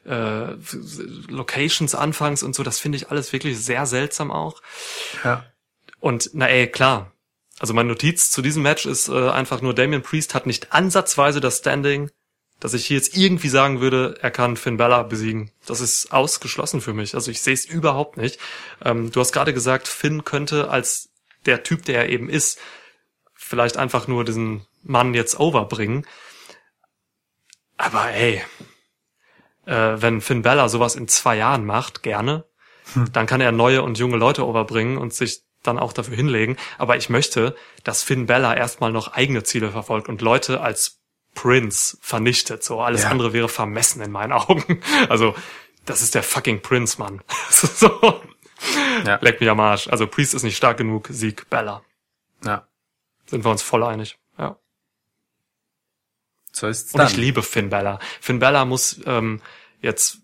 äh, Locations anfangs und so. Das finde ich alles wirklich sehr seltsam auch. Ja. Und na ey, klar. Also meine Notiz zu diesem Match ist äh, einfach nur, Damian Priest hat nicht ansatzweise das Standing, dass ich hier jetzt irgendwie sagen würde, er kann Finn Balor besiegen. Das ist ausgeschlossen für mich. Also ich sehe es überhaupt nicht. Ähm, du hast gerade gesagt, Finn könnte als der Typ, der er eben ist, vielleicht einfach nur diesen Mann jetzt overbringen. Aber ey, äh, wenn Finn Balor sowas in zwei Jahren macht, gerne, dann kann er neue und junge Leute overbringen und sich dann auch dafür hinlegen. Aber ich möchte, dass Finn Balor erstmal noch eigene Ziele verfolgt und Leute als Prince vernichtet. So alles Ja. andere wäre vermessen in meinen Augen. Also das ist der fucking Prince, Mann. so. Ja. Leck mich am Arsch. Also Priest ist nicht stark genug, Sieg Bella. Ja. Sind wir uns voll einig. So ist's Und dann. ich liebe Finn Bella. Finn Bella muss ähm, jetzt,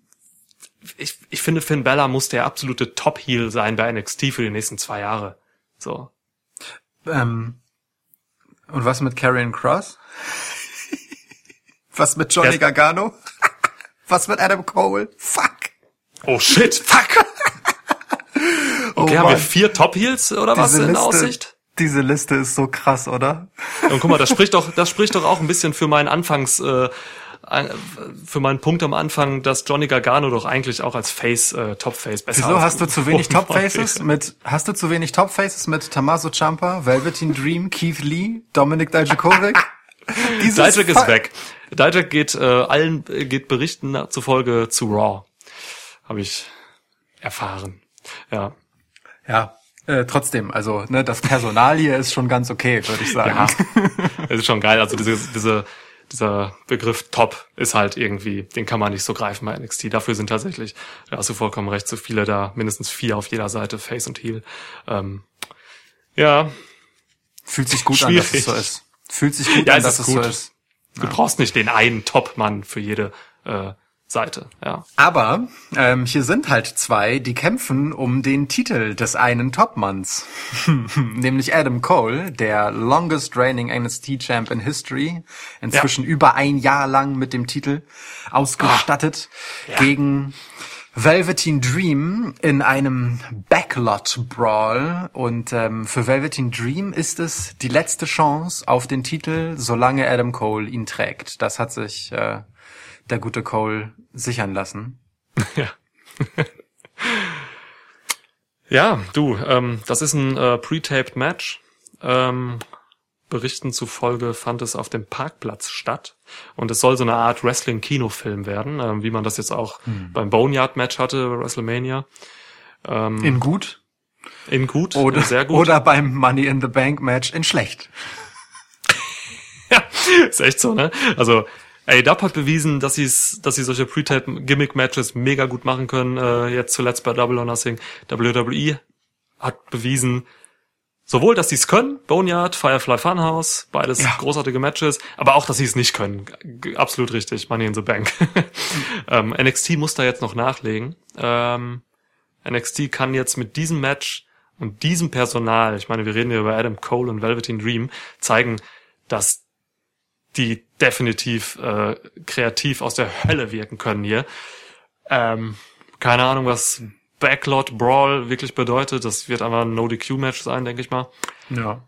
ich, ich finde, Finn Bella muss der absolute Top-Heel sein bei NXT für die nächsten zwei Jahre. So. Ähm, und was mit Karrion Cross? was mit Johnny Der- Gargano? was mit Adam Cole? Fuck! Oh shit, fuck! Okay, haben wir Oh vier Top-Heels oder was in Aussicht? Diese Liste ist so krass, oder? Und guck mal, das spricht doch, das spricht doch auch ein bisschen für meinen Anfangs, äh, für meinen Punkt am Anfang, dass Johnny Gargano doch eigentlich auch als Face, äh, Top-Face besser Wieso hast du zu wenig Top-Faces mit, hast du zu wenig Top-Faces mit Tommaso Ciampa, Velveteen Dream, Keith Lee, Dominik Dijakovic? Dijak ist weg. Dijak geht äh, allen geht Berichten zufolge zu Raw. Habe ich erfahren. Ja. Ja, äh, trotzdem, also, ne, das Personal hier ist schon ganz okay, würde ich sagen. Ja. Es ist schon geil. Also diese, diese, dieser Begriff Top ist halt irgendwie, den kann man nicht so greifen bei NXT. Dafür sind tatsächlich, da hast du vollkommen recht, so viele da, mindestens vier auf jeder Seite, Face und Heel. Ähm, ja, Fühlt sich gut an, dass es Schwierig. so ist. Fühlt sich gut Ja, an, es dass ist es so ist. du brauchst nicht den einen Top-Mann für jede äh, Seite. Ja. Aber ähm, hier sind halt zwei, die kämpfen um den Titel des einen Topmanns. Nämlich Adam Cole, der longest reigning NXT Champ in History, inzwischen über ein Jahr lang mit dem Titel ausgestattet, Ja. gegen Velveteen Dream in einem Backlot Brawl und ähm, für Velveteen Dream ist es die letzte Chance auf den Titel, solange Adam Cole ihn trägt. Das hat sich äh, der gute Cole sichern lassen. Ja. ja, du, ähm, das ist ein äh, pre-taped Match. Ähm, Berichten zufolge fand es auf dem Parkplatz statt und es soll so eine Art Wrestling-Kinofilm werden, ähm, wie man das jetzt auch hm. beim Boneyard-Match hatte, bei WrestleMania. Ähm, in gut? In gut, oder, sehr gut. Oder beim Money in the Bank-Match in schlecht. ja, ist echt so, ne? Also AEW hat bewiesen, dass sie dass sie solche Pre-Tape-Gimmick-Matches mega gut machen können. Äh, jetzt zuletzt bei Double or Nothing. WWE hat bewiesen, sowohl, dass sie es können, Boneyard, Firefly Funhouse, beides ja. großartige Matches, aber auch, dass sie es nicht können. Absolut richtig, Money in the Bank. ähm, NXT muss da jetzt noch nachlegen. Ähm, NXT kann jetzt mit diesem Match und diesem Personal, ich meine, wir reden hier über Adam Cole und Velveteen Dream, zeigen, dass die definitiv äh, kreativ aus der Hölle wirken können hier. Ähm, keine Ahnung, was Backlot Brawl wirklich bedeutet. Das wird einfach ein No-DQ-Match sein, denke ich mal. Ja.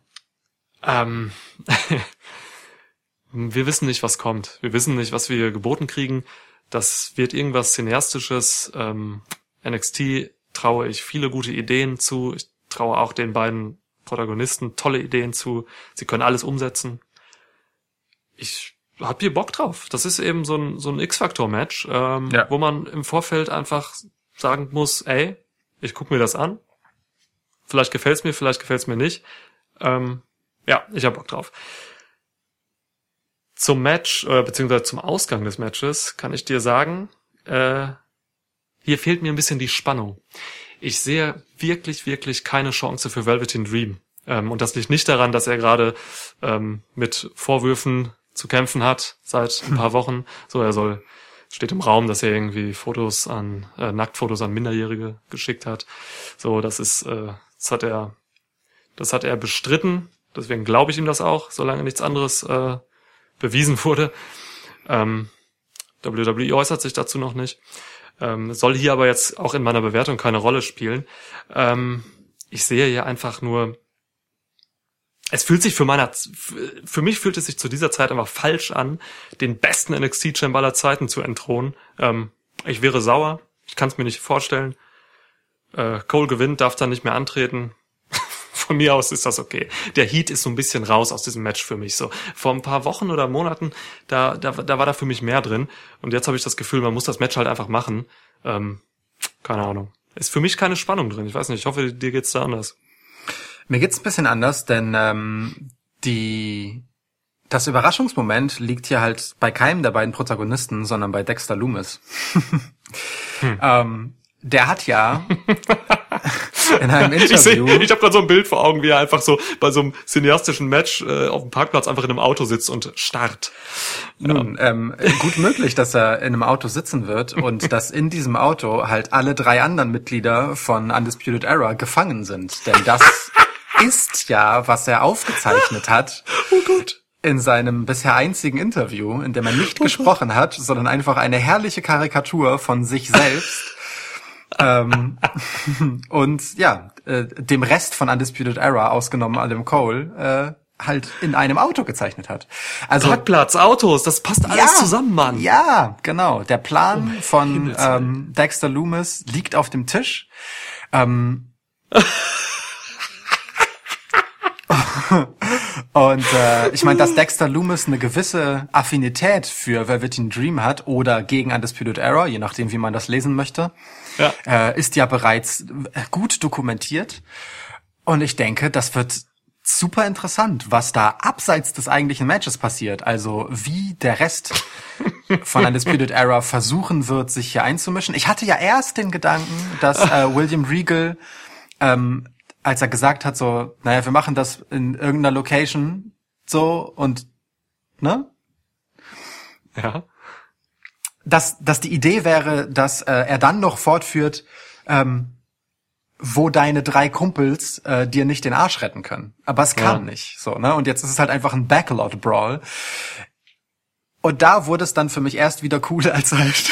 Ähm, wir wissen nicht, was kommt. Wir wissen nicht, was wir geboten kriegen. Das wird irgendwas Cineastisches. Ähm, NXT traue ich viele gute Ideen zu. Ich traue auch den beiden Protagonisten tolle Ideen zu. Sie können alles umsetzen. Ich hab hier Bock drauf. Das ist eben so ein, so ein X-Factor-Match, ähm, ja. wo man im Vorfeld einfach sagen muss, ey, ich guck mir das an. Vielleicht gefällt's mir, vielleicht gefällt's mir nicht. Ähm, ja, ich hab Bock drauf. Zum Match, äh, beziehungsweise zum Ausgang des Matches, kann ich dir sagen, äh, hier fehlt mir ein bisschen die Spannung. Ich sehe wirklich, wirklich keine Chance für Velveteen Dream. Ähm, und das liegt nicht daran, dass er gerade ähm, mit Vorwürfen zu kämpfen hat seit ein paar Wochen. So, er soll steht im Raum, dass er irgendwie Fotos an, äh, Nacktfotos an Minderjährige geschickt hat. So, das ist, äh, das hat er, das hat er bestritten. Deswegen glaube ich ihm das auch, solange nichts anderes äh, bewiesen wurde. Ähm, WWE äußert sich dazu noch nicht. Ähm, soll hier aber jetzt auch in meiner Bewertung keine Rolle spielen. Ähm, ich sehe hier einfach nur es fühlt sich für meiner, für mich fühlt es sich zu dieser Zeit einfach falsch an, den besten NXT-Champ aller Zeiten zu entthronen. Ähm, ich wäre sauer. Ich kann es mir nicht vorstellen. Äh, Cole gewinnt, darf dann nicht mehr antreten. Von mir aus ist das okay. Der Heat ist so ein bisschen raus aus diesem Match für mich. So vor ein paar Wochen oder Monaten, da, da, da war da für mich mehr drin. Und jetzt habe ich das Gefühl, man muss das Match halt einfach machen. Ähm, keine Ahnung. Ist für mich keine Spannung drin. Ich weiß nicht. Ich hoffe, dir geht's da anders. Mir geht's ein bisschen anders, denn ähm, die das Überraschungsmoment liegt hier halt bei keinem der beiden Protagonisten, sondern bei Dexter Loomis. hm. ähm, der hat ja in einem Interview. Ich, ich habe gerade so ein Bild vor Augen, wie er einfach so bei so einem cineastischen Match äh, auf dem Parkplatz einfach in einem Auto sitzt und starrt. Nun, ähm, gut möglich, dass er in einem Auto sitzen wird und dass in diesem Auto halt alle drei anderen Mitglieder von Undisputed Era gefangen sind. Denn das ist ja, was er aufgezeichnet hat. Oh Gott. In seinem bisher einzigen Interview, in dem er nicht oh gesprochen hat, sondern einfach eine herrliche Karikatur von sich selbst. ähm, und ja, äh, dem Rest von Undisputed Era, ausgenommen Adam Cole, äh, halt in einem Auto gezeichnet hat. Also Parkplatz, Autos, das passt alles ja, zusammen, Mann. Ja, genau. Der Plan oh von ähm, Dexter Loomis liegt auf dem Tisch. Ähm, und äh, ich meine, dass Dexter Loomis eine gewisse Affinität für Velveteen Dream hat oder gegen Undisputed Error, je nachdem, wie man das lesen möchte, ja. Äh, ist ja bereits gut dokumentiert. Und ich denke, das wird super interessant, was da abseits des eigentlichen Matches passiert. Also wie der Rest von Undisputed Era versuchen wird, sich hier einzumischen. Ich hatte ja erst den Gedanken, dass äh, William Regal ähm, als er gesagt hat, so, naja, wir machen das in irgendeiner Location, so, und, ne? Ja. Dass, dass die Idee wäre, dass äh, er dann noch fortführt, ähm, wo deine drei Kumpels äh, dir nicht den Arsch retten können. Aber es kann ja. nicht, so, ne? Und jetzt ist es halt einfach ein Backlot-Brawl. Und da wurde es dann für mich erst wieder cool, als halt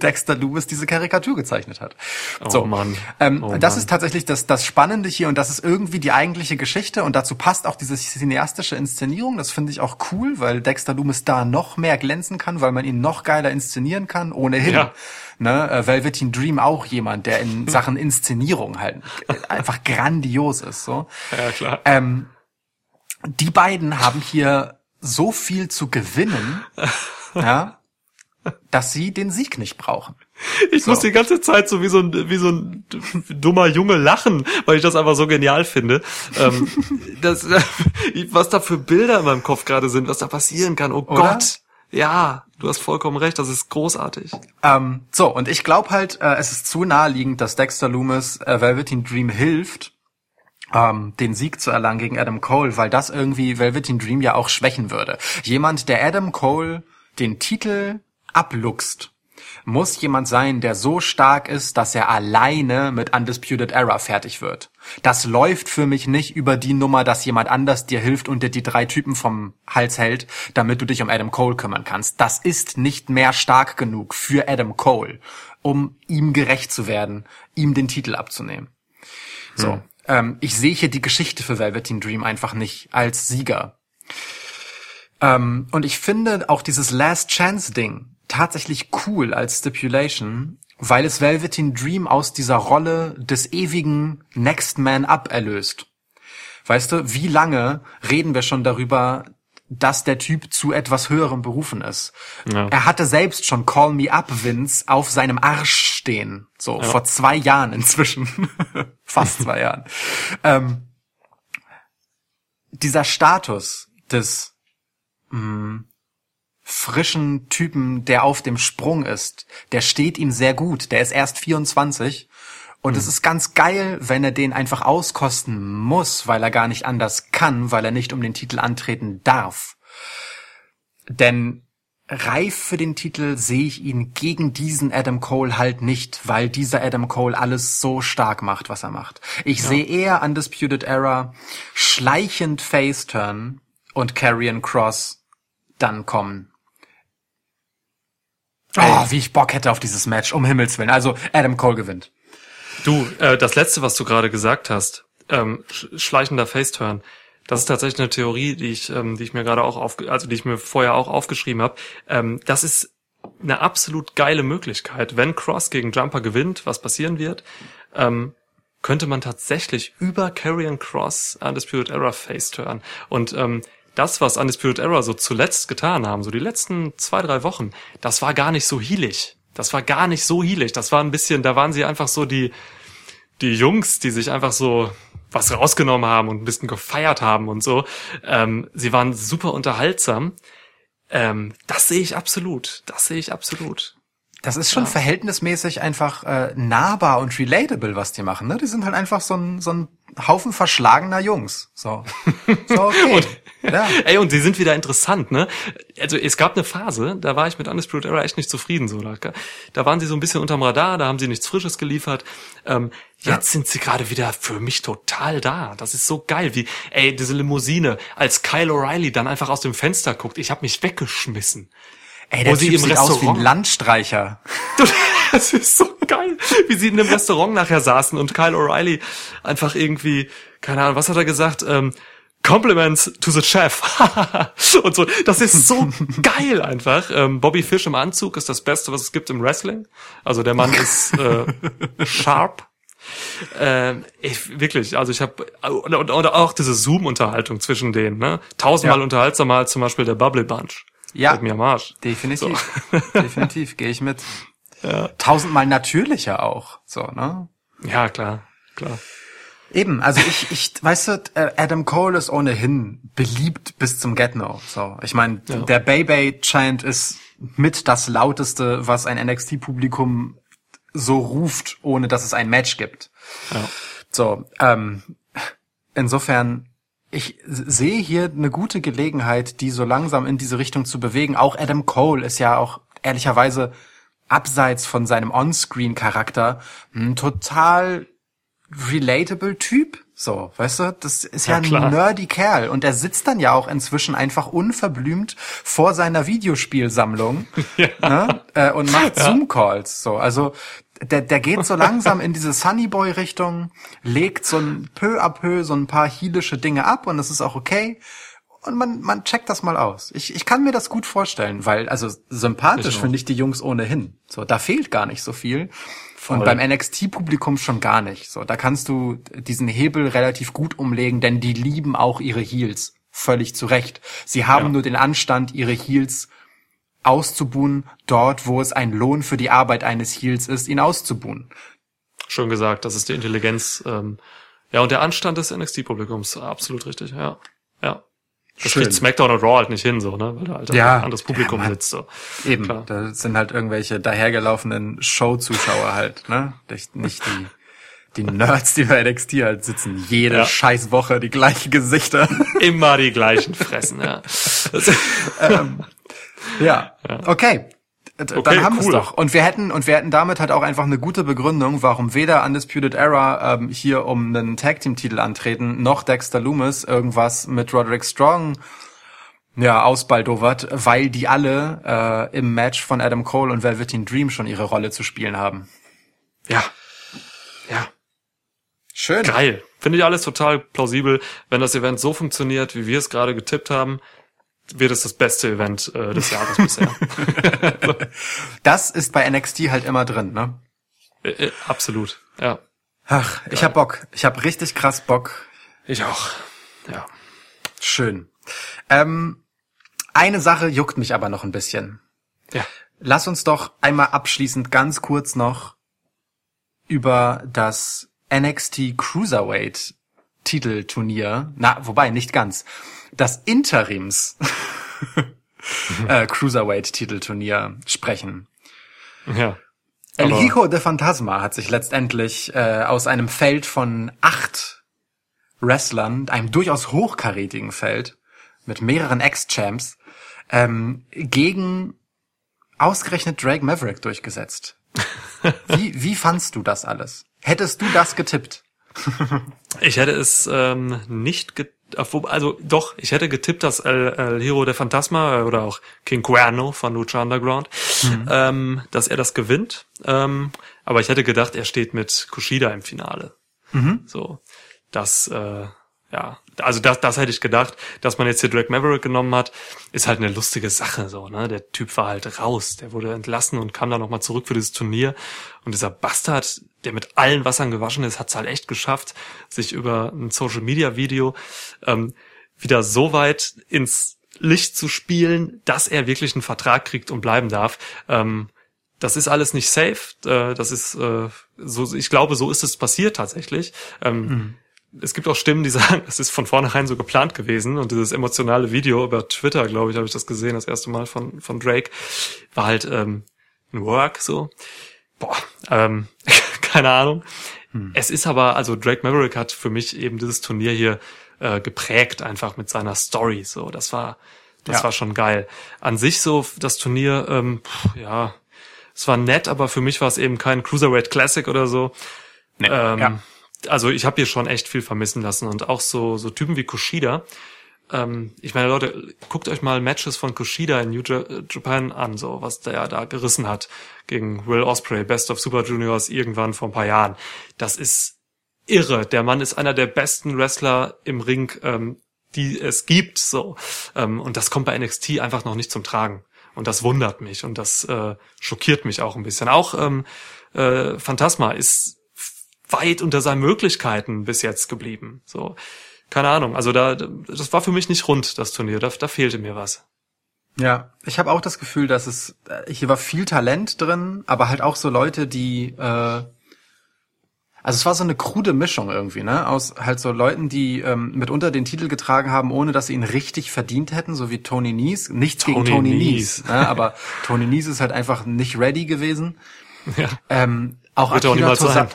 Dexter Loomis diese Karikatur gezeichnet hat. Oh so, Mann. Ähm, Oh das Mann. ist tatsächlich das, das Spannende hier und das ist irgendwie die eigentliche Geschichte und dazu passt auch diese cineastische Inszenierung. Das finde ich auch cool, weil Dexter Loomis da noch mehr glänzen kann, weil man ihn noch geiler inszenieren kann, ohnehin. Ja. Ne, äh, Velveteen Dream auch jemand, der in Sachen Inszenierung halt einfach grandios ist. So. Ja, klar. Ähm, die beiden haben hier so viel zu gewinnen, ja, dass sie den Sieg nicht brauchen. Ich muss die ganze Zeit so wie so ein, wie so ein dummer Junge lachen, weil ich das einfach so genial finde. Ähm, das, was da für Bilder in meinem Kopf gerade sind, was da passieren kann. Oh Oder? Gott. Ja, du hast vollkommen recht, das ist großartig. Ähm, so, und ich glaube halt, äh, es ist zu naheliegend, dass Dexter Loomis äh, Velveteen Dream hilft, ähm, den Sieg zu erlangen gegen Adam Cole, weil das irgendwie Velveteen Dream ja auch schwächen würde. Jemand, der Adam Cole den Titel abluchst, muss jemand sein, der so stark ist, dass er alleine mit Undisputed Era fertig wird. Das läuft für mich nicht über die Nummer, dass jemand anders dir hilft und dir die drei Typen vom Hals hält, damit du dich um Adam Cole kümmern kannst. Das ist nicht mehr stark genug für Adam Cole, um ihm gerecht zu werden, ihm den Titel abzunehmen. So, ähm, ich sehe hier die Geschichte für Velveteen Dream einfach nicht als Sieger. Ähm, und ich finde auch dieses Last Chance Ding tatsächlich cool als Stipulation, weil es Velveteen Dream aus dieser Rolle des ewigen Next Man Up erlöst. Weißt du, wie lange reden wir schon darüber, dass der Typ zu etwas höherem berufen ist? Ja. Er hatte selbst schon Call Me Up Vince auf seinem Arsch stehen. So, vor zwei Jahren inzwischen. Fast zwei Jahren. Ähm, dieser Status des mh, frischen Typen, der auf dem Sprung ist, der steht ihm sehr gut. Der ist erst 24 und es ist ganz geil, wenn er den einfach auskosten muss, weil er gar nicht anders kann, weil er nicht um den Titel antreten darf. Denn reif für den Titel sehe ich ihn gegen diesen Adam Cole halt nicht, weil dieser Adam Cole alles so stark macht, was er macht. Ich sehe eher Undisputed Era schleichend Face-Turn und Karrion Cross dann kommen. Oh, wie ich Bock hätte auf dieses Match, um Himmels Willen. Also Adam Cole gewinnt. Du, äh, das letzte, was du gerade gesagt hast, ähm, sch schleichender Faceturn, das ist tatsächlich eine Theorie, die ich, ähm, die ich mir gerade auch auf, also die ich mir vorher auch aufgeschrieben habe. Ähm, das ist eine absolut geile Möglichkeit. Wenn Cross gegen Jumper gewinnt, was passieren wird, ähm, könnte man tatsächlich über Karrion Cross Undisputed Era Faceturn. Und ähm, das, was Undisputed Era so zuletzt getan haben, so die letzten zwei, drei Wochen, das war gar nicht so healig. Das war gar nicht so healig. Das war ein bisschen, da waren sie einfach so die, die Jungs, die sich einfach so was rausgenommen haben und ein bisschen gefeiert haben und so. Ähm, sie waren super unterhaltsam. Ähm, das sehe ich absolut. Das sehe ich absolut. Das ist schon verhältnismäßig einfach äh, nahbar und relatable, was die machen. Ne? Die sind halt einfach so ein, so ein Haufen verschlagener Jungs. So, so okay. ja. Ey, und sie sind wieder interessant, ne? Also es gab eine Phase, da war ich mit Undisputed Era echt nicht zufrieden. so Da, da waren sie so ein bisschen unterm Radar, da haben sie nichts Frisches geliefert. Ähm, jetzt sind sie gerade wieder für mich total da. Das ist so geil, wie, ey, diese Limousine, als Kyle O'Reilly dann einfach aus dem Fenster guckt. Ich habe mich weggeschmissen. Ey, der Wo sie Typ im sieht aus wie ein Restaurant- Landstreicher. Das ist so geil, wie sie in einem Restaurant nachher saßen und Kyle O'Reilly einfach irgendwie, keine Ahnung, was hat er gesagt? Ähm, Compliments to the Chef. und so, das ist so geil einfach. Ähm, Bobby Fish im Anzug ist das Beste, was es gibt im Wrestling. Also der Mann ist äh, sharp. Ähm, ich, wirklich, also ich habe und, und, und auch diese Zoom-Unterhaltung zwischen denen, ne? Tausendmal Ja. unterhaltsamer als zum Beispiel der Bubble Bunch. Ja. Leck mir am Arsch. Definitiv. Definitiv, gehe ich mit. Tausendmal natürlicher auch. So, ne? Ja, klar, klar. Eben, also ich, ich, weißt du, äh, Adam Cole ist ohnehin beliebt bis zum Get-No. So, ich meine, Ja. der Bay-Bay-Chant ist mit das lauteste, was ein NXT-Publikum so ruft, ohne dass es ein Match gibt. Ja. So, ähm, insofern, ich sehe hier eine gute Gelegenheit, die so langsam in diese Richtung zu bewegen. Auch Adam Cole ist ja auch ehrlicherweise abseits von seinem On-Screen-Charakter ein total relatable Typ. So, weißt du, das ist ja, Ja, ein klar. nerdy Kerl und er sitzt dann ja auch inzwischen einfach unverblümt vor seiner Videospielsammlung ne? äh, und macht Zoom-Calls. So, also der, der geht so langsam in diese Sunnyboy-Richtung, legt so ein peu à peu so ein paar heelische Dinge ab und das ist auch okay. Und man, man checkt das mal aus. Ich, ich kann mir das gut vorstellen, weil, also sympathisch finde ich die Jungs ohnehin. So, da fehlt gar nicht so viel. Voll. Und beim NXT-Publikum schon gar nicht. So, da kannst du diesen Hebel relativ gut umlegen, denn die lieben auch ihre Heels. Völlig zu Recht. Sie haben Ja. nur den Anstand, ihre Heels auszubuhen, dort, wo es ein Lohn für die Arbeit eines Heels ist, ihn auszubuhen. Schon gesagt, das ist die Intelligenz. Ähm, ja, und der Anstand des NXT-Publikums, absolut richtig, ja. Ja. Das Schön. kriegt SmackDown und Raw halt nicht hin, so, ne? Weil da halt Ja. ein anderes Publikum Ja, sitzt. So. Eben, Klar. da sind halt irgendwelche dahergelaufenen Show-Zuschauer halt, ne? Nicht die, die Nerds, die bei NXT halt sitzen, jede Ja. scheiß Woche die gleichen Gesichter. Immer die gleichen Fressen, ja. Das, Ja. Okay. Dann haben wir es cool. doch. Und wir hätten und wir hätten damit halt auch einfach eine gute Begründung, warum weder Undisputed Era ähm, hier um einen Tag Team Titel antreten, noch Dexter Loomis irgendwas mit Roderick Strong ja ausbaldowert, weil die alle äh, im Match von Adam Cole und Velveteen Dream schon ihre Rolle zu spielen haben. ja. Ja. Schön. Geil. Finde ich alles total plausibel. Wenn das Event so funktioniert, wie wir es gerade getippt haben, wird es das beste Event äh, des Jahres bisher. Das ist bei NXT halt immer drin, ne? äh, äh, absolut. Ja. Ach, ich hab Bock. Ich hab richtig krass Bock. Ich auch. Ja. Schön. Ähm, eine Sache juckt mich aber noch ein bisschen. Ja. Lass uns doch einmal abschließend ganz kurz noch über das NXT Cruiserweight Titelturnier, na, wobei nicht ganz, das Interims äh, Cruiserweight Titelturnier sprechen. Ja. El Hijo de Fantasma hat sich letztendlich äh, aus einem Feld von acht Wrestlern, einem durchaus hochkarätigen Feld mit mehreren Ex-Champs, ähm, gegen ausgerechnet Drake Maverick durchgesetzt. Wie, wie fandst du das alles? Hättest du das getippt? Ich hätte es ähm, nicht get also doch, ich hätte getippt, dass El, El Hero de Fantasma äh, oder auch King Cuerno von Lucha Underground, ähm, dass er das gewinnt. Ähm, aber ich hätte gedacht, er steht mit Kushida im Finale. So, das, äh, ja, also das, das hätte ich gedacht, dass man jetzt hier Drake Maverick genommen hat, ist halt eine lustige Sache so, ne? Der Typ war halt raus, der wurde entlassen und kam dann nochmal zurück für dieses Turnier. Und dieser Bastard, der mit allen Wassern gewaschen ist, hat es halt echt geschafft, sich über ein Social Media Video ähm, wieder so weit ins Licht zu spielen, dass er wirklich einen Vertrag kriegt und bleiben darf. Ähm, das ist alles nicht safe. Äh, das ist äh, so, ich glaube, so ist es passiert tatsächlich. Ähm, Es gibt auch Stimmen, die sagen, das ist von vornherein so geplant gewesen. Und dieses emotionale Video über Twitter, glaube ich, habe ich das gesehen, das erste Mal von von Drake, war halt ähm, ein Work so. Boah, ähm, keine Ahnung. Es ist aber, also Drake Maverick hat für mich eben dieses Turnier hier äh, geprägt, einfach mit seiner Story. So, das war, das Ja. war schon geil. An sich so das Turnier, ähm, pff, ja, es war nett, aber für mich war es eben kein Cruiserweight Classic oder so. Nee, Ähm, ja. Also ich habe hier schon echt viel vermissen lassen und auch so so Typen wie Kushida. Ähm, ich meine Leute, guckt euch mal Matches von Kushida in New Ja- Japan an, so was der da gerissen hat gegen Will Osprey, Best of Super Juniors irgendwann vor ein paar Jahren. Das ist irre. Der Mann ist einer der besten Wrestler im Ring, ähm, die es gibt. So ähm, und das kommt bei NXT einfach noch nicht zum Tragen. Und das wundert mich und das äh, schockiert mich auch ein bisschen. Auch ähm, äh, Phantasma ist weit unter seinen Möglichkeiten bis jetzt geblieben. So, keine Ahnung. Also da, das war für mich nicht rund, das Turnier. Da, da fehlte mir was. Ja, ich habe auch das Gefühl, dass es äh, hier war viel Talent drin, aber halt auch so Leute, die äh, also es war so eine krude Mischung irgendwie, ne? Aus halt so Leuten, die ähm, mitunter den Titel getragen haben, ohne dass sie ihn richtig verdient hätten, so wie Tony Nies. Nichts gegen Tony Tony Nese. Nies, ne? aber Tony Nies ist halt einfach nicht ready gewesen. Ja. Ähm, auch, Wird auch Akira niemals Tosa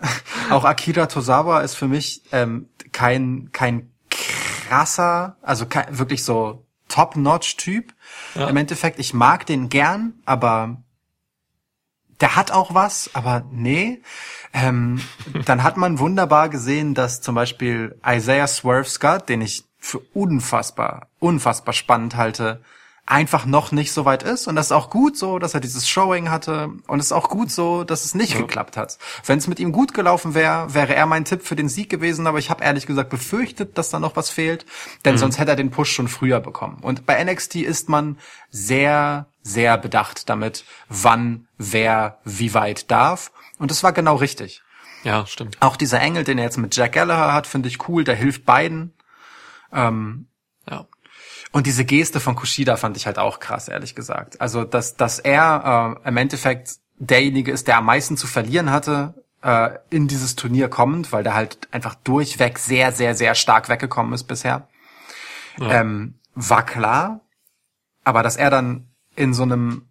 auch Akira Tozawa ist für mich ähm, kein kein krasser, also kein, wirklich so Top-Notch-Typ. Ja. Im Endeffekt, ich mag den gern, aber der hat auch was, aber nee. Ähm, dann hat man wunderbar gesehen, dass zum Beispiel Isaiah Swerve Scott, den ich für unfassbar, unfassbar spannend halte, einfach noch nicht so weit ist. Und das ist auch gut so, dass er dieses Showing hatte. Und es ist auch gut so, dass es nicht ja. geklappt hat. Wenn es mit ihm gut gelaufen wäre, wäre er mein Tipp für den Sieg gewesen. Aber ich habe ehrlich gesagt befürchtet, dass da noch was fehlt. Denn mhm. sonst hätte er den Push schon früher bekommen. Und bei NXT ist man sehr, sehr bedacht damit, wann, wer, wie weit darf. Und das war genau richtig. Ja, stimmt. Auch dieser Engel, den er jetzt mit Jack Gallagher hat, finde ich cool. Der hilft beiden. Ähm, ja. Und diese Geste von Kushida fand ich halt auch krass, ehrlich gesagt. Also, dass, dass er äh, im Endeffekt derjenige ist, der am meisten zu verlieren hatte äh, in dieses Turnier kommend, weil der halt einfach durchweg sehr, sehr, sehr stark weggekommen ist bisher. Ja. Ähm, war klar. Aber dass er dann in so einem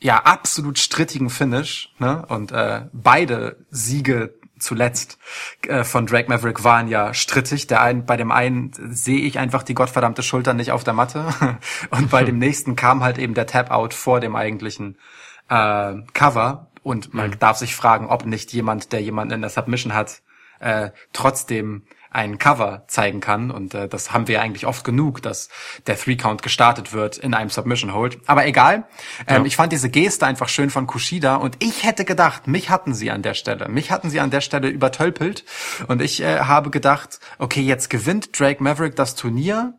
ja absolut strittigen Finish ne, und äh, beide Siege zuletzt äh, von Drake Maverick waren ja strittig. Der ein, bei dem einen sehe ich einfach die gottverdammte Schulter nicht auf der Matte und bei dem nächsten kam halt eben der Tap-Out vor dem eigentlichen äh, Cover und man mhm. darf sich fragen, ob nicht jemand, der jemanden in der Submission hat, äh, trotzdem ein Cover zeigen kann. Und äh, das haben wir eigentlich oft genug, dass der Three-Count gestartet wird in einem Submission-Hold. Aber egal. Ähm, ja. Ich fand diese Geste einfach schön von Kushida und ich hätte gedacht, mich hatten sie an der Stelle. Mich hatten sie an der Stelle übertölpelt. Und ich äh, habe gedacht, okay, jetzt gewinnt Drake Maverick das Turnier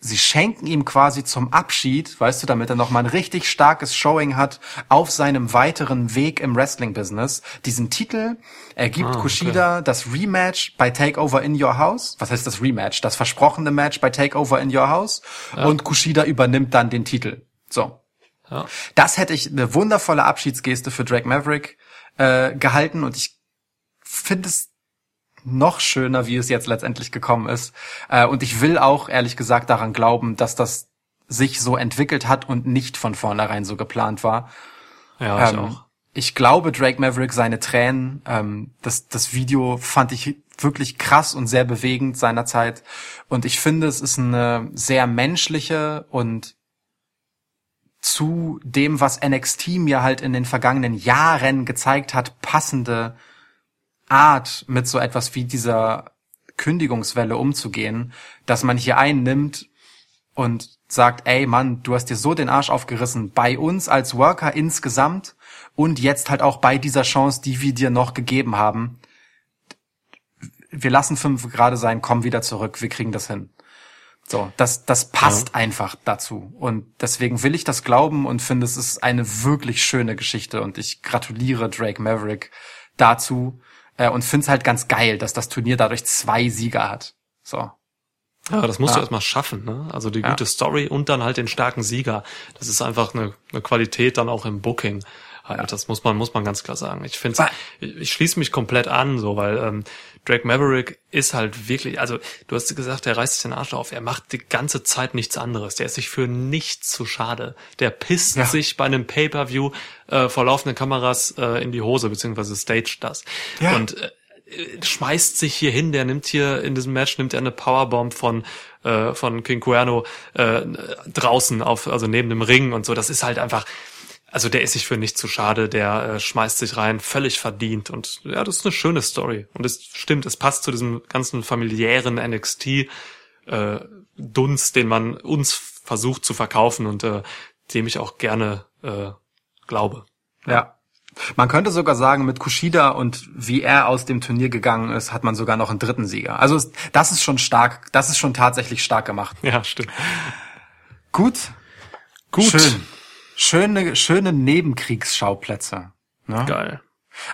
sie schenken ihm quasi zum Abschied, weißt du, damit er nochmal ein richtig starkes Showing hat auf seinem weiteren Weg im Wrestling-Business, diesen Titel. Er gibt ah, Kushida okay. das Rematch bei Takeover in Your House. Was heißt das Rematch? Das versprochene Match bei Takeover in Your House. Ja. Und Kushida übernimmt dann den Titel. So. Ja. Das hätte ich eine wundervolle Abschiedsgeste für Drake Maverick äh, gehalten und ich finde es noch schöner, wie es jetzt letztendlich gekommen ist. Äh, und ich will auch ehrlich gesagt daran glauben, dass das sich so entwickelt hat und nicht von vornherein so geplant war. Ja, ich ähm, auch. Ich glaube, Drake Maverick, seine Tränen, ähm, das, das Video fand ich wirklich krass und sehr bewegend seinerzeit. Und ich finde, es ist eine sehr menschliche und zu dem, was NXT mir halt in den vergangenen Jahren gezeigt hat, passende Art, mit so etwas wie dieser Kündigungswelle umzugehen, dass man hier einnimmt und sagt, ey Mann, du hast dir so den Arsch aufgerissen bei uns als Worker insgesamt und jetzt halt auch bei dieser Chance, die wir dir noch gegeben haben. Wir lassen fünf gerade sein, komm wieder zurück, wir kriegen das hin. So, das, das passt ja. einfach dazu. Und deswegen will ich das glauben und finde, es ist eine wirklich schöne Geschichte und ich gratuliere Drake Maverick dazu, äh, und find's halt ganz geil, dass das Turnier dadurch zwei Sieger hat. So. Ja, das musst ja. du erstmal schaffen, ne? Also die gute ja. Story und dann halt den starken Sieger. Das ist einfach eine, eine Qualität dann auch im Booking. Halt. Ja. Das muss man, muss man ganz klar sagen. Ich finde, ich, ich schließe mich komplett an, so, weil ähm, Drake Maverick ist halt wirklich, also du hast gesagt, er reißt sich den Arsch auf, er macht die ganze Zeit nichts anderes. Der ist sich für nichts zu schade. Der pisst ja. sich bei einem Pay-Per-View äh, vor laufenden Kameras äh, in die Hose, beziehungsweise stage das. Ja. Und äh, schmeißt sich hier hin, der nimmt hier in diesem Match, nimmt er eine Powerbomb von äh, von King Cuerno äh, draußen auf, also neben dem Ring und so. Das ist halt einfach, also der ist sich für nichts zu schade, der äh, schmeißt sich rein, völlig verdient und ja, das ist eine schöne Story und es stimmt, es passt zu diesem ganzen familiären NXT äh, Dunst, den man uns versucht zu verkaufen und äh, dem ich auch gerne äh, glaube. Ja. ja. Man könnte sogar sagen, mit Kushida und wie er aus dem Turnier gegangen ist, hat man sogar noch einen dritten Sieger. Also das ist schon stark, das ist schon tatsächlich stark gemacht. Ja, stimmt. Gut. Gut. Schön schöne, schöne Nebenkriegsschauplätze. Ne? Geil.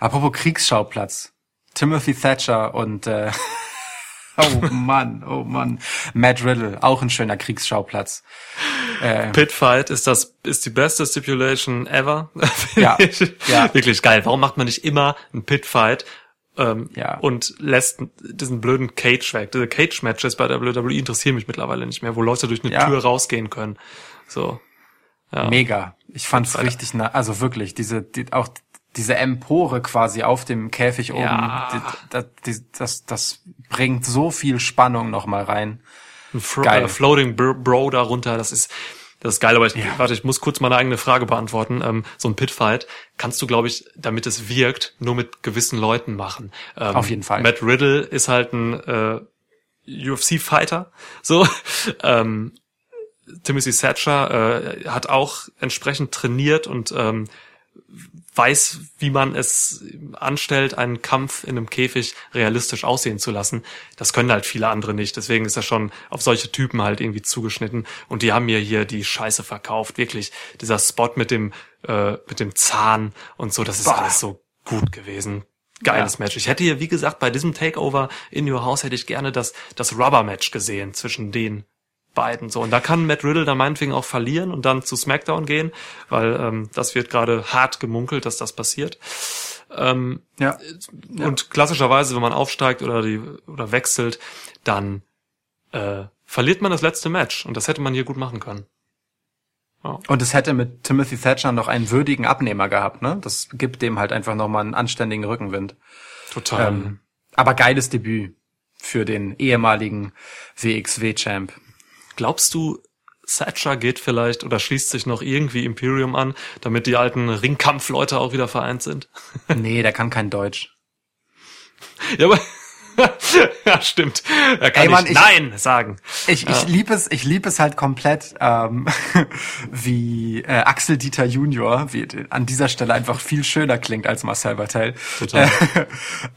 Apropos Kriegsschauplatz. Timothy Thatcher und äh, oh Mann, oh Mann, Matt Riddle, auch ein schöner Kriegsschauplatz. Äh, Pitfight ist das ist die beste Stipulation ever. ja, ja, wirklich geil. Warum macht man nicht immer ein Pitfight ähm, ja. und lässt diesen blöden Cage weg? Diese Cage Matches bei der WWE interessieren mich mittlerweile nicht mehr, wo Leute durch eine ja. Tür rausgehen können. So. Ja. Mega. Ich fand's richtig, na also wirklich, diese, die, auch diese Empore quasi auf dem Käfig oben, ja. das, das, das bringt so viel Spannung nochmal rein. Ein Fro Geil. Äh, Floating Bro darunter, das ist, Das ist geil, aber ich, ja. warte, ich muss kurz meine eigene Frage beantworten. Ähm, so ein Pitfight kannst du, glaube ich, damit es wirkt, nur mit gewissen Leuten machen. Ähm, Auf jeden Fall. Matt Riddle ist halt ein äh, UFC-Fighter. So. Ähm, Timothy Thatcher äh, hat auch entsprechend trainiert und ähm, weiß, wie man es anstellt, einen Kampf in einem Käfig realistisch aussehen zu lassen. Das können halt viele andere nicht. Deswegen ist er schon auf solche Typen halt irgendwie zugeschnitten. Und die haben mir hier die Scheiße verkauft. Wirklich, dieser Spot mit dem, äh, mit dem Zahn und so, das ist Boah. alles so gut gewesen. Geiles ja. Match. Ich hätte hier, wie gesagt, bei diesem Takeover in Your House hätte ich gerne das, das Rubber-Match gesehen zwischen den beiden. So, und da kann Matt Riddle dann meinetwegen auch verlieren und dann zu SmackDown gehen, weil ähm, das wird gerade hart gemunkelt, dass das passiert. Ähm, ja. ja. Und klassischerweise, wenn man aufsteigt oder die oder wechselt, dann äh, verliert man das letzte Match und das hätte man hier gut machen können. Ja. Und es hätte mit Timothy Thatcher noch einen würdigen Abnehmer gehabt, ne? Das gibt dem halt einfach nochmal einen anständigen Rückenwind. Total. Ähm, aber geiles Debüt für den ehemaligen WXW-Champ. Glaubst du, Thatcher geht vielleicht oder schließt sich noch irgendwie Imperium an, damit die alten Ringkampfleute auch wieder vereint sind? nee, der kann kein Deutsch. Ja, aber ja, stimmt. Er kann Ey, Mann, nicht ich, Nein sagen. Ich, ja. ich liebe es, ich liebe es halt komplett, ähm, wie äh, Axel Dieter Junior, wie an dieser Stelle einfach viel schöner klingt als Marcel Bartel. Total. Äh,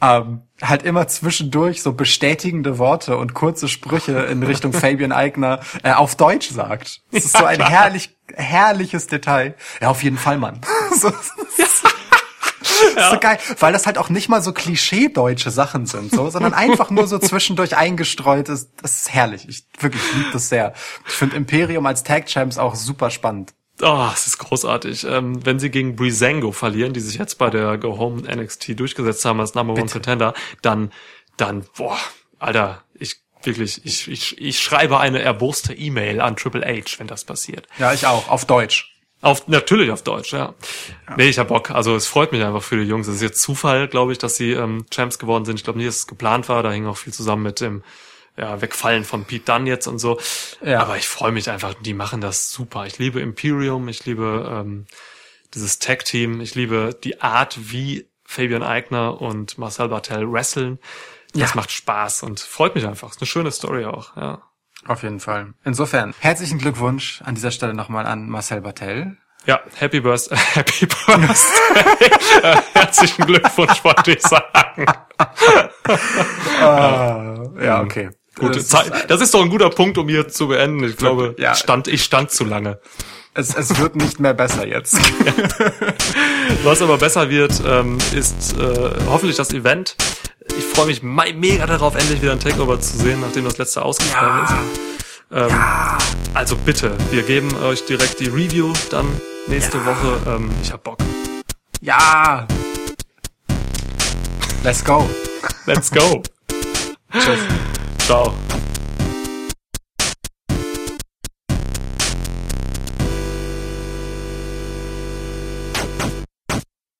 ähm, halt immer zwischendurch so bestätigende Worte und kurze Sprüche in Richtung Fabian Eigner äh, auf Deutsch sagt. Das ist so ein herrlich, herrliches Detail. Ja, auf jeden Fall, Mann. so, ja. So geil, weil das halt auch nicht mal so klischee-deutsche Sachen sind, so, sondern einfach nur so zwischendurch eingestreut ist. Das ist herrlich. Ich wirklich liebe das sehr. Ich finde Imperium als Tag Champs auch super spannend. Oh, es ist großartig. Ähm, wenn sie gegen Breezango verlieren, die sich jetzt bei der Go Home NXT durchgesetzt haben als Number Bitte. One Contender, dann, dann, boah, Alter, ich wirklich, ich, ich, ich schreibe eine erboste E-Mail an Triple H, wenn das passiert. Ja, ich auch, auf Deutsch. Auf, natürlich auf Deutsch, ja. ja. Nee, ich hab Bock. Also es freut mich einfach für die Jungs. Es ist jetzt Zufall, glaube ich, dass sie ähm, Champs geworden sind. Ich glaube nicht, dass es geplant war. Da hing auch viel zusammen mit dem ja, Wegfallen von Pete Dunne jetzt und so. Ja. Aber ich freue mich einfach, die machen das super. Ich liebe Imperium, ich liebe ähm, dieses Tag-Team, ich liebe die Art, wie Fabian Eigner und Marcel Bartel wresteln. Das ja. macht Spaß und freut mich einfach. Ist eine schöne Story auch, ja. Auf jeden Fall. Insofern, herzlichen Glückwunsch an dieser Stelle nochmal an Marcel Bartel. Ja, Happy Birthday. Happy Birthday. herzlichen Glückwunsch, wollte ich sagen. uh, ja, okay. Gut, das, das ist doch ein guter Punkt, um hier zu beenden. Ich glaube, ja. stand, ich stand zu lange. Es, es wird nicht mehr besser jetzt. Was aber besser wird, ähm, ist äh, hoffentlich das Event ich freue mich mega darauf, endlich wieder ein Takeover zu sehen, nachdem das letzte ausgefallen ja. ist. Ähm, ja. Also bitte, wir geben euch direkt die Review dann nächste ja. Woche. Ähm, ich hab Bock. Ja. Let's go. Let's go. Tschüss. Ciao.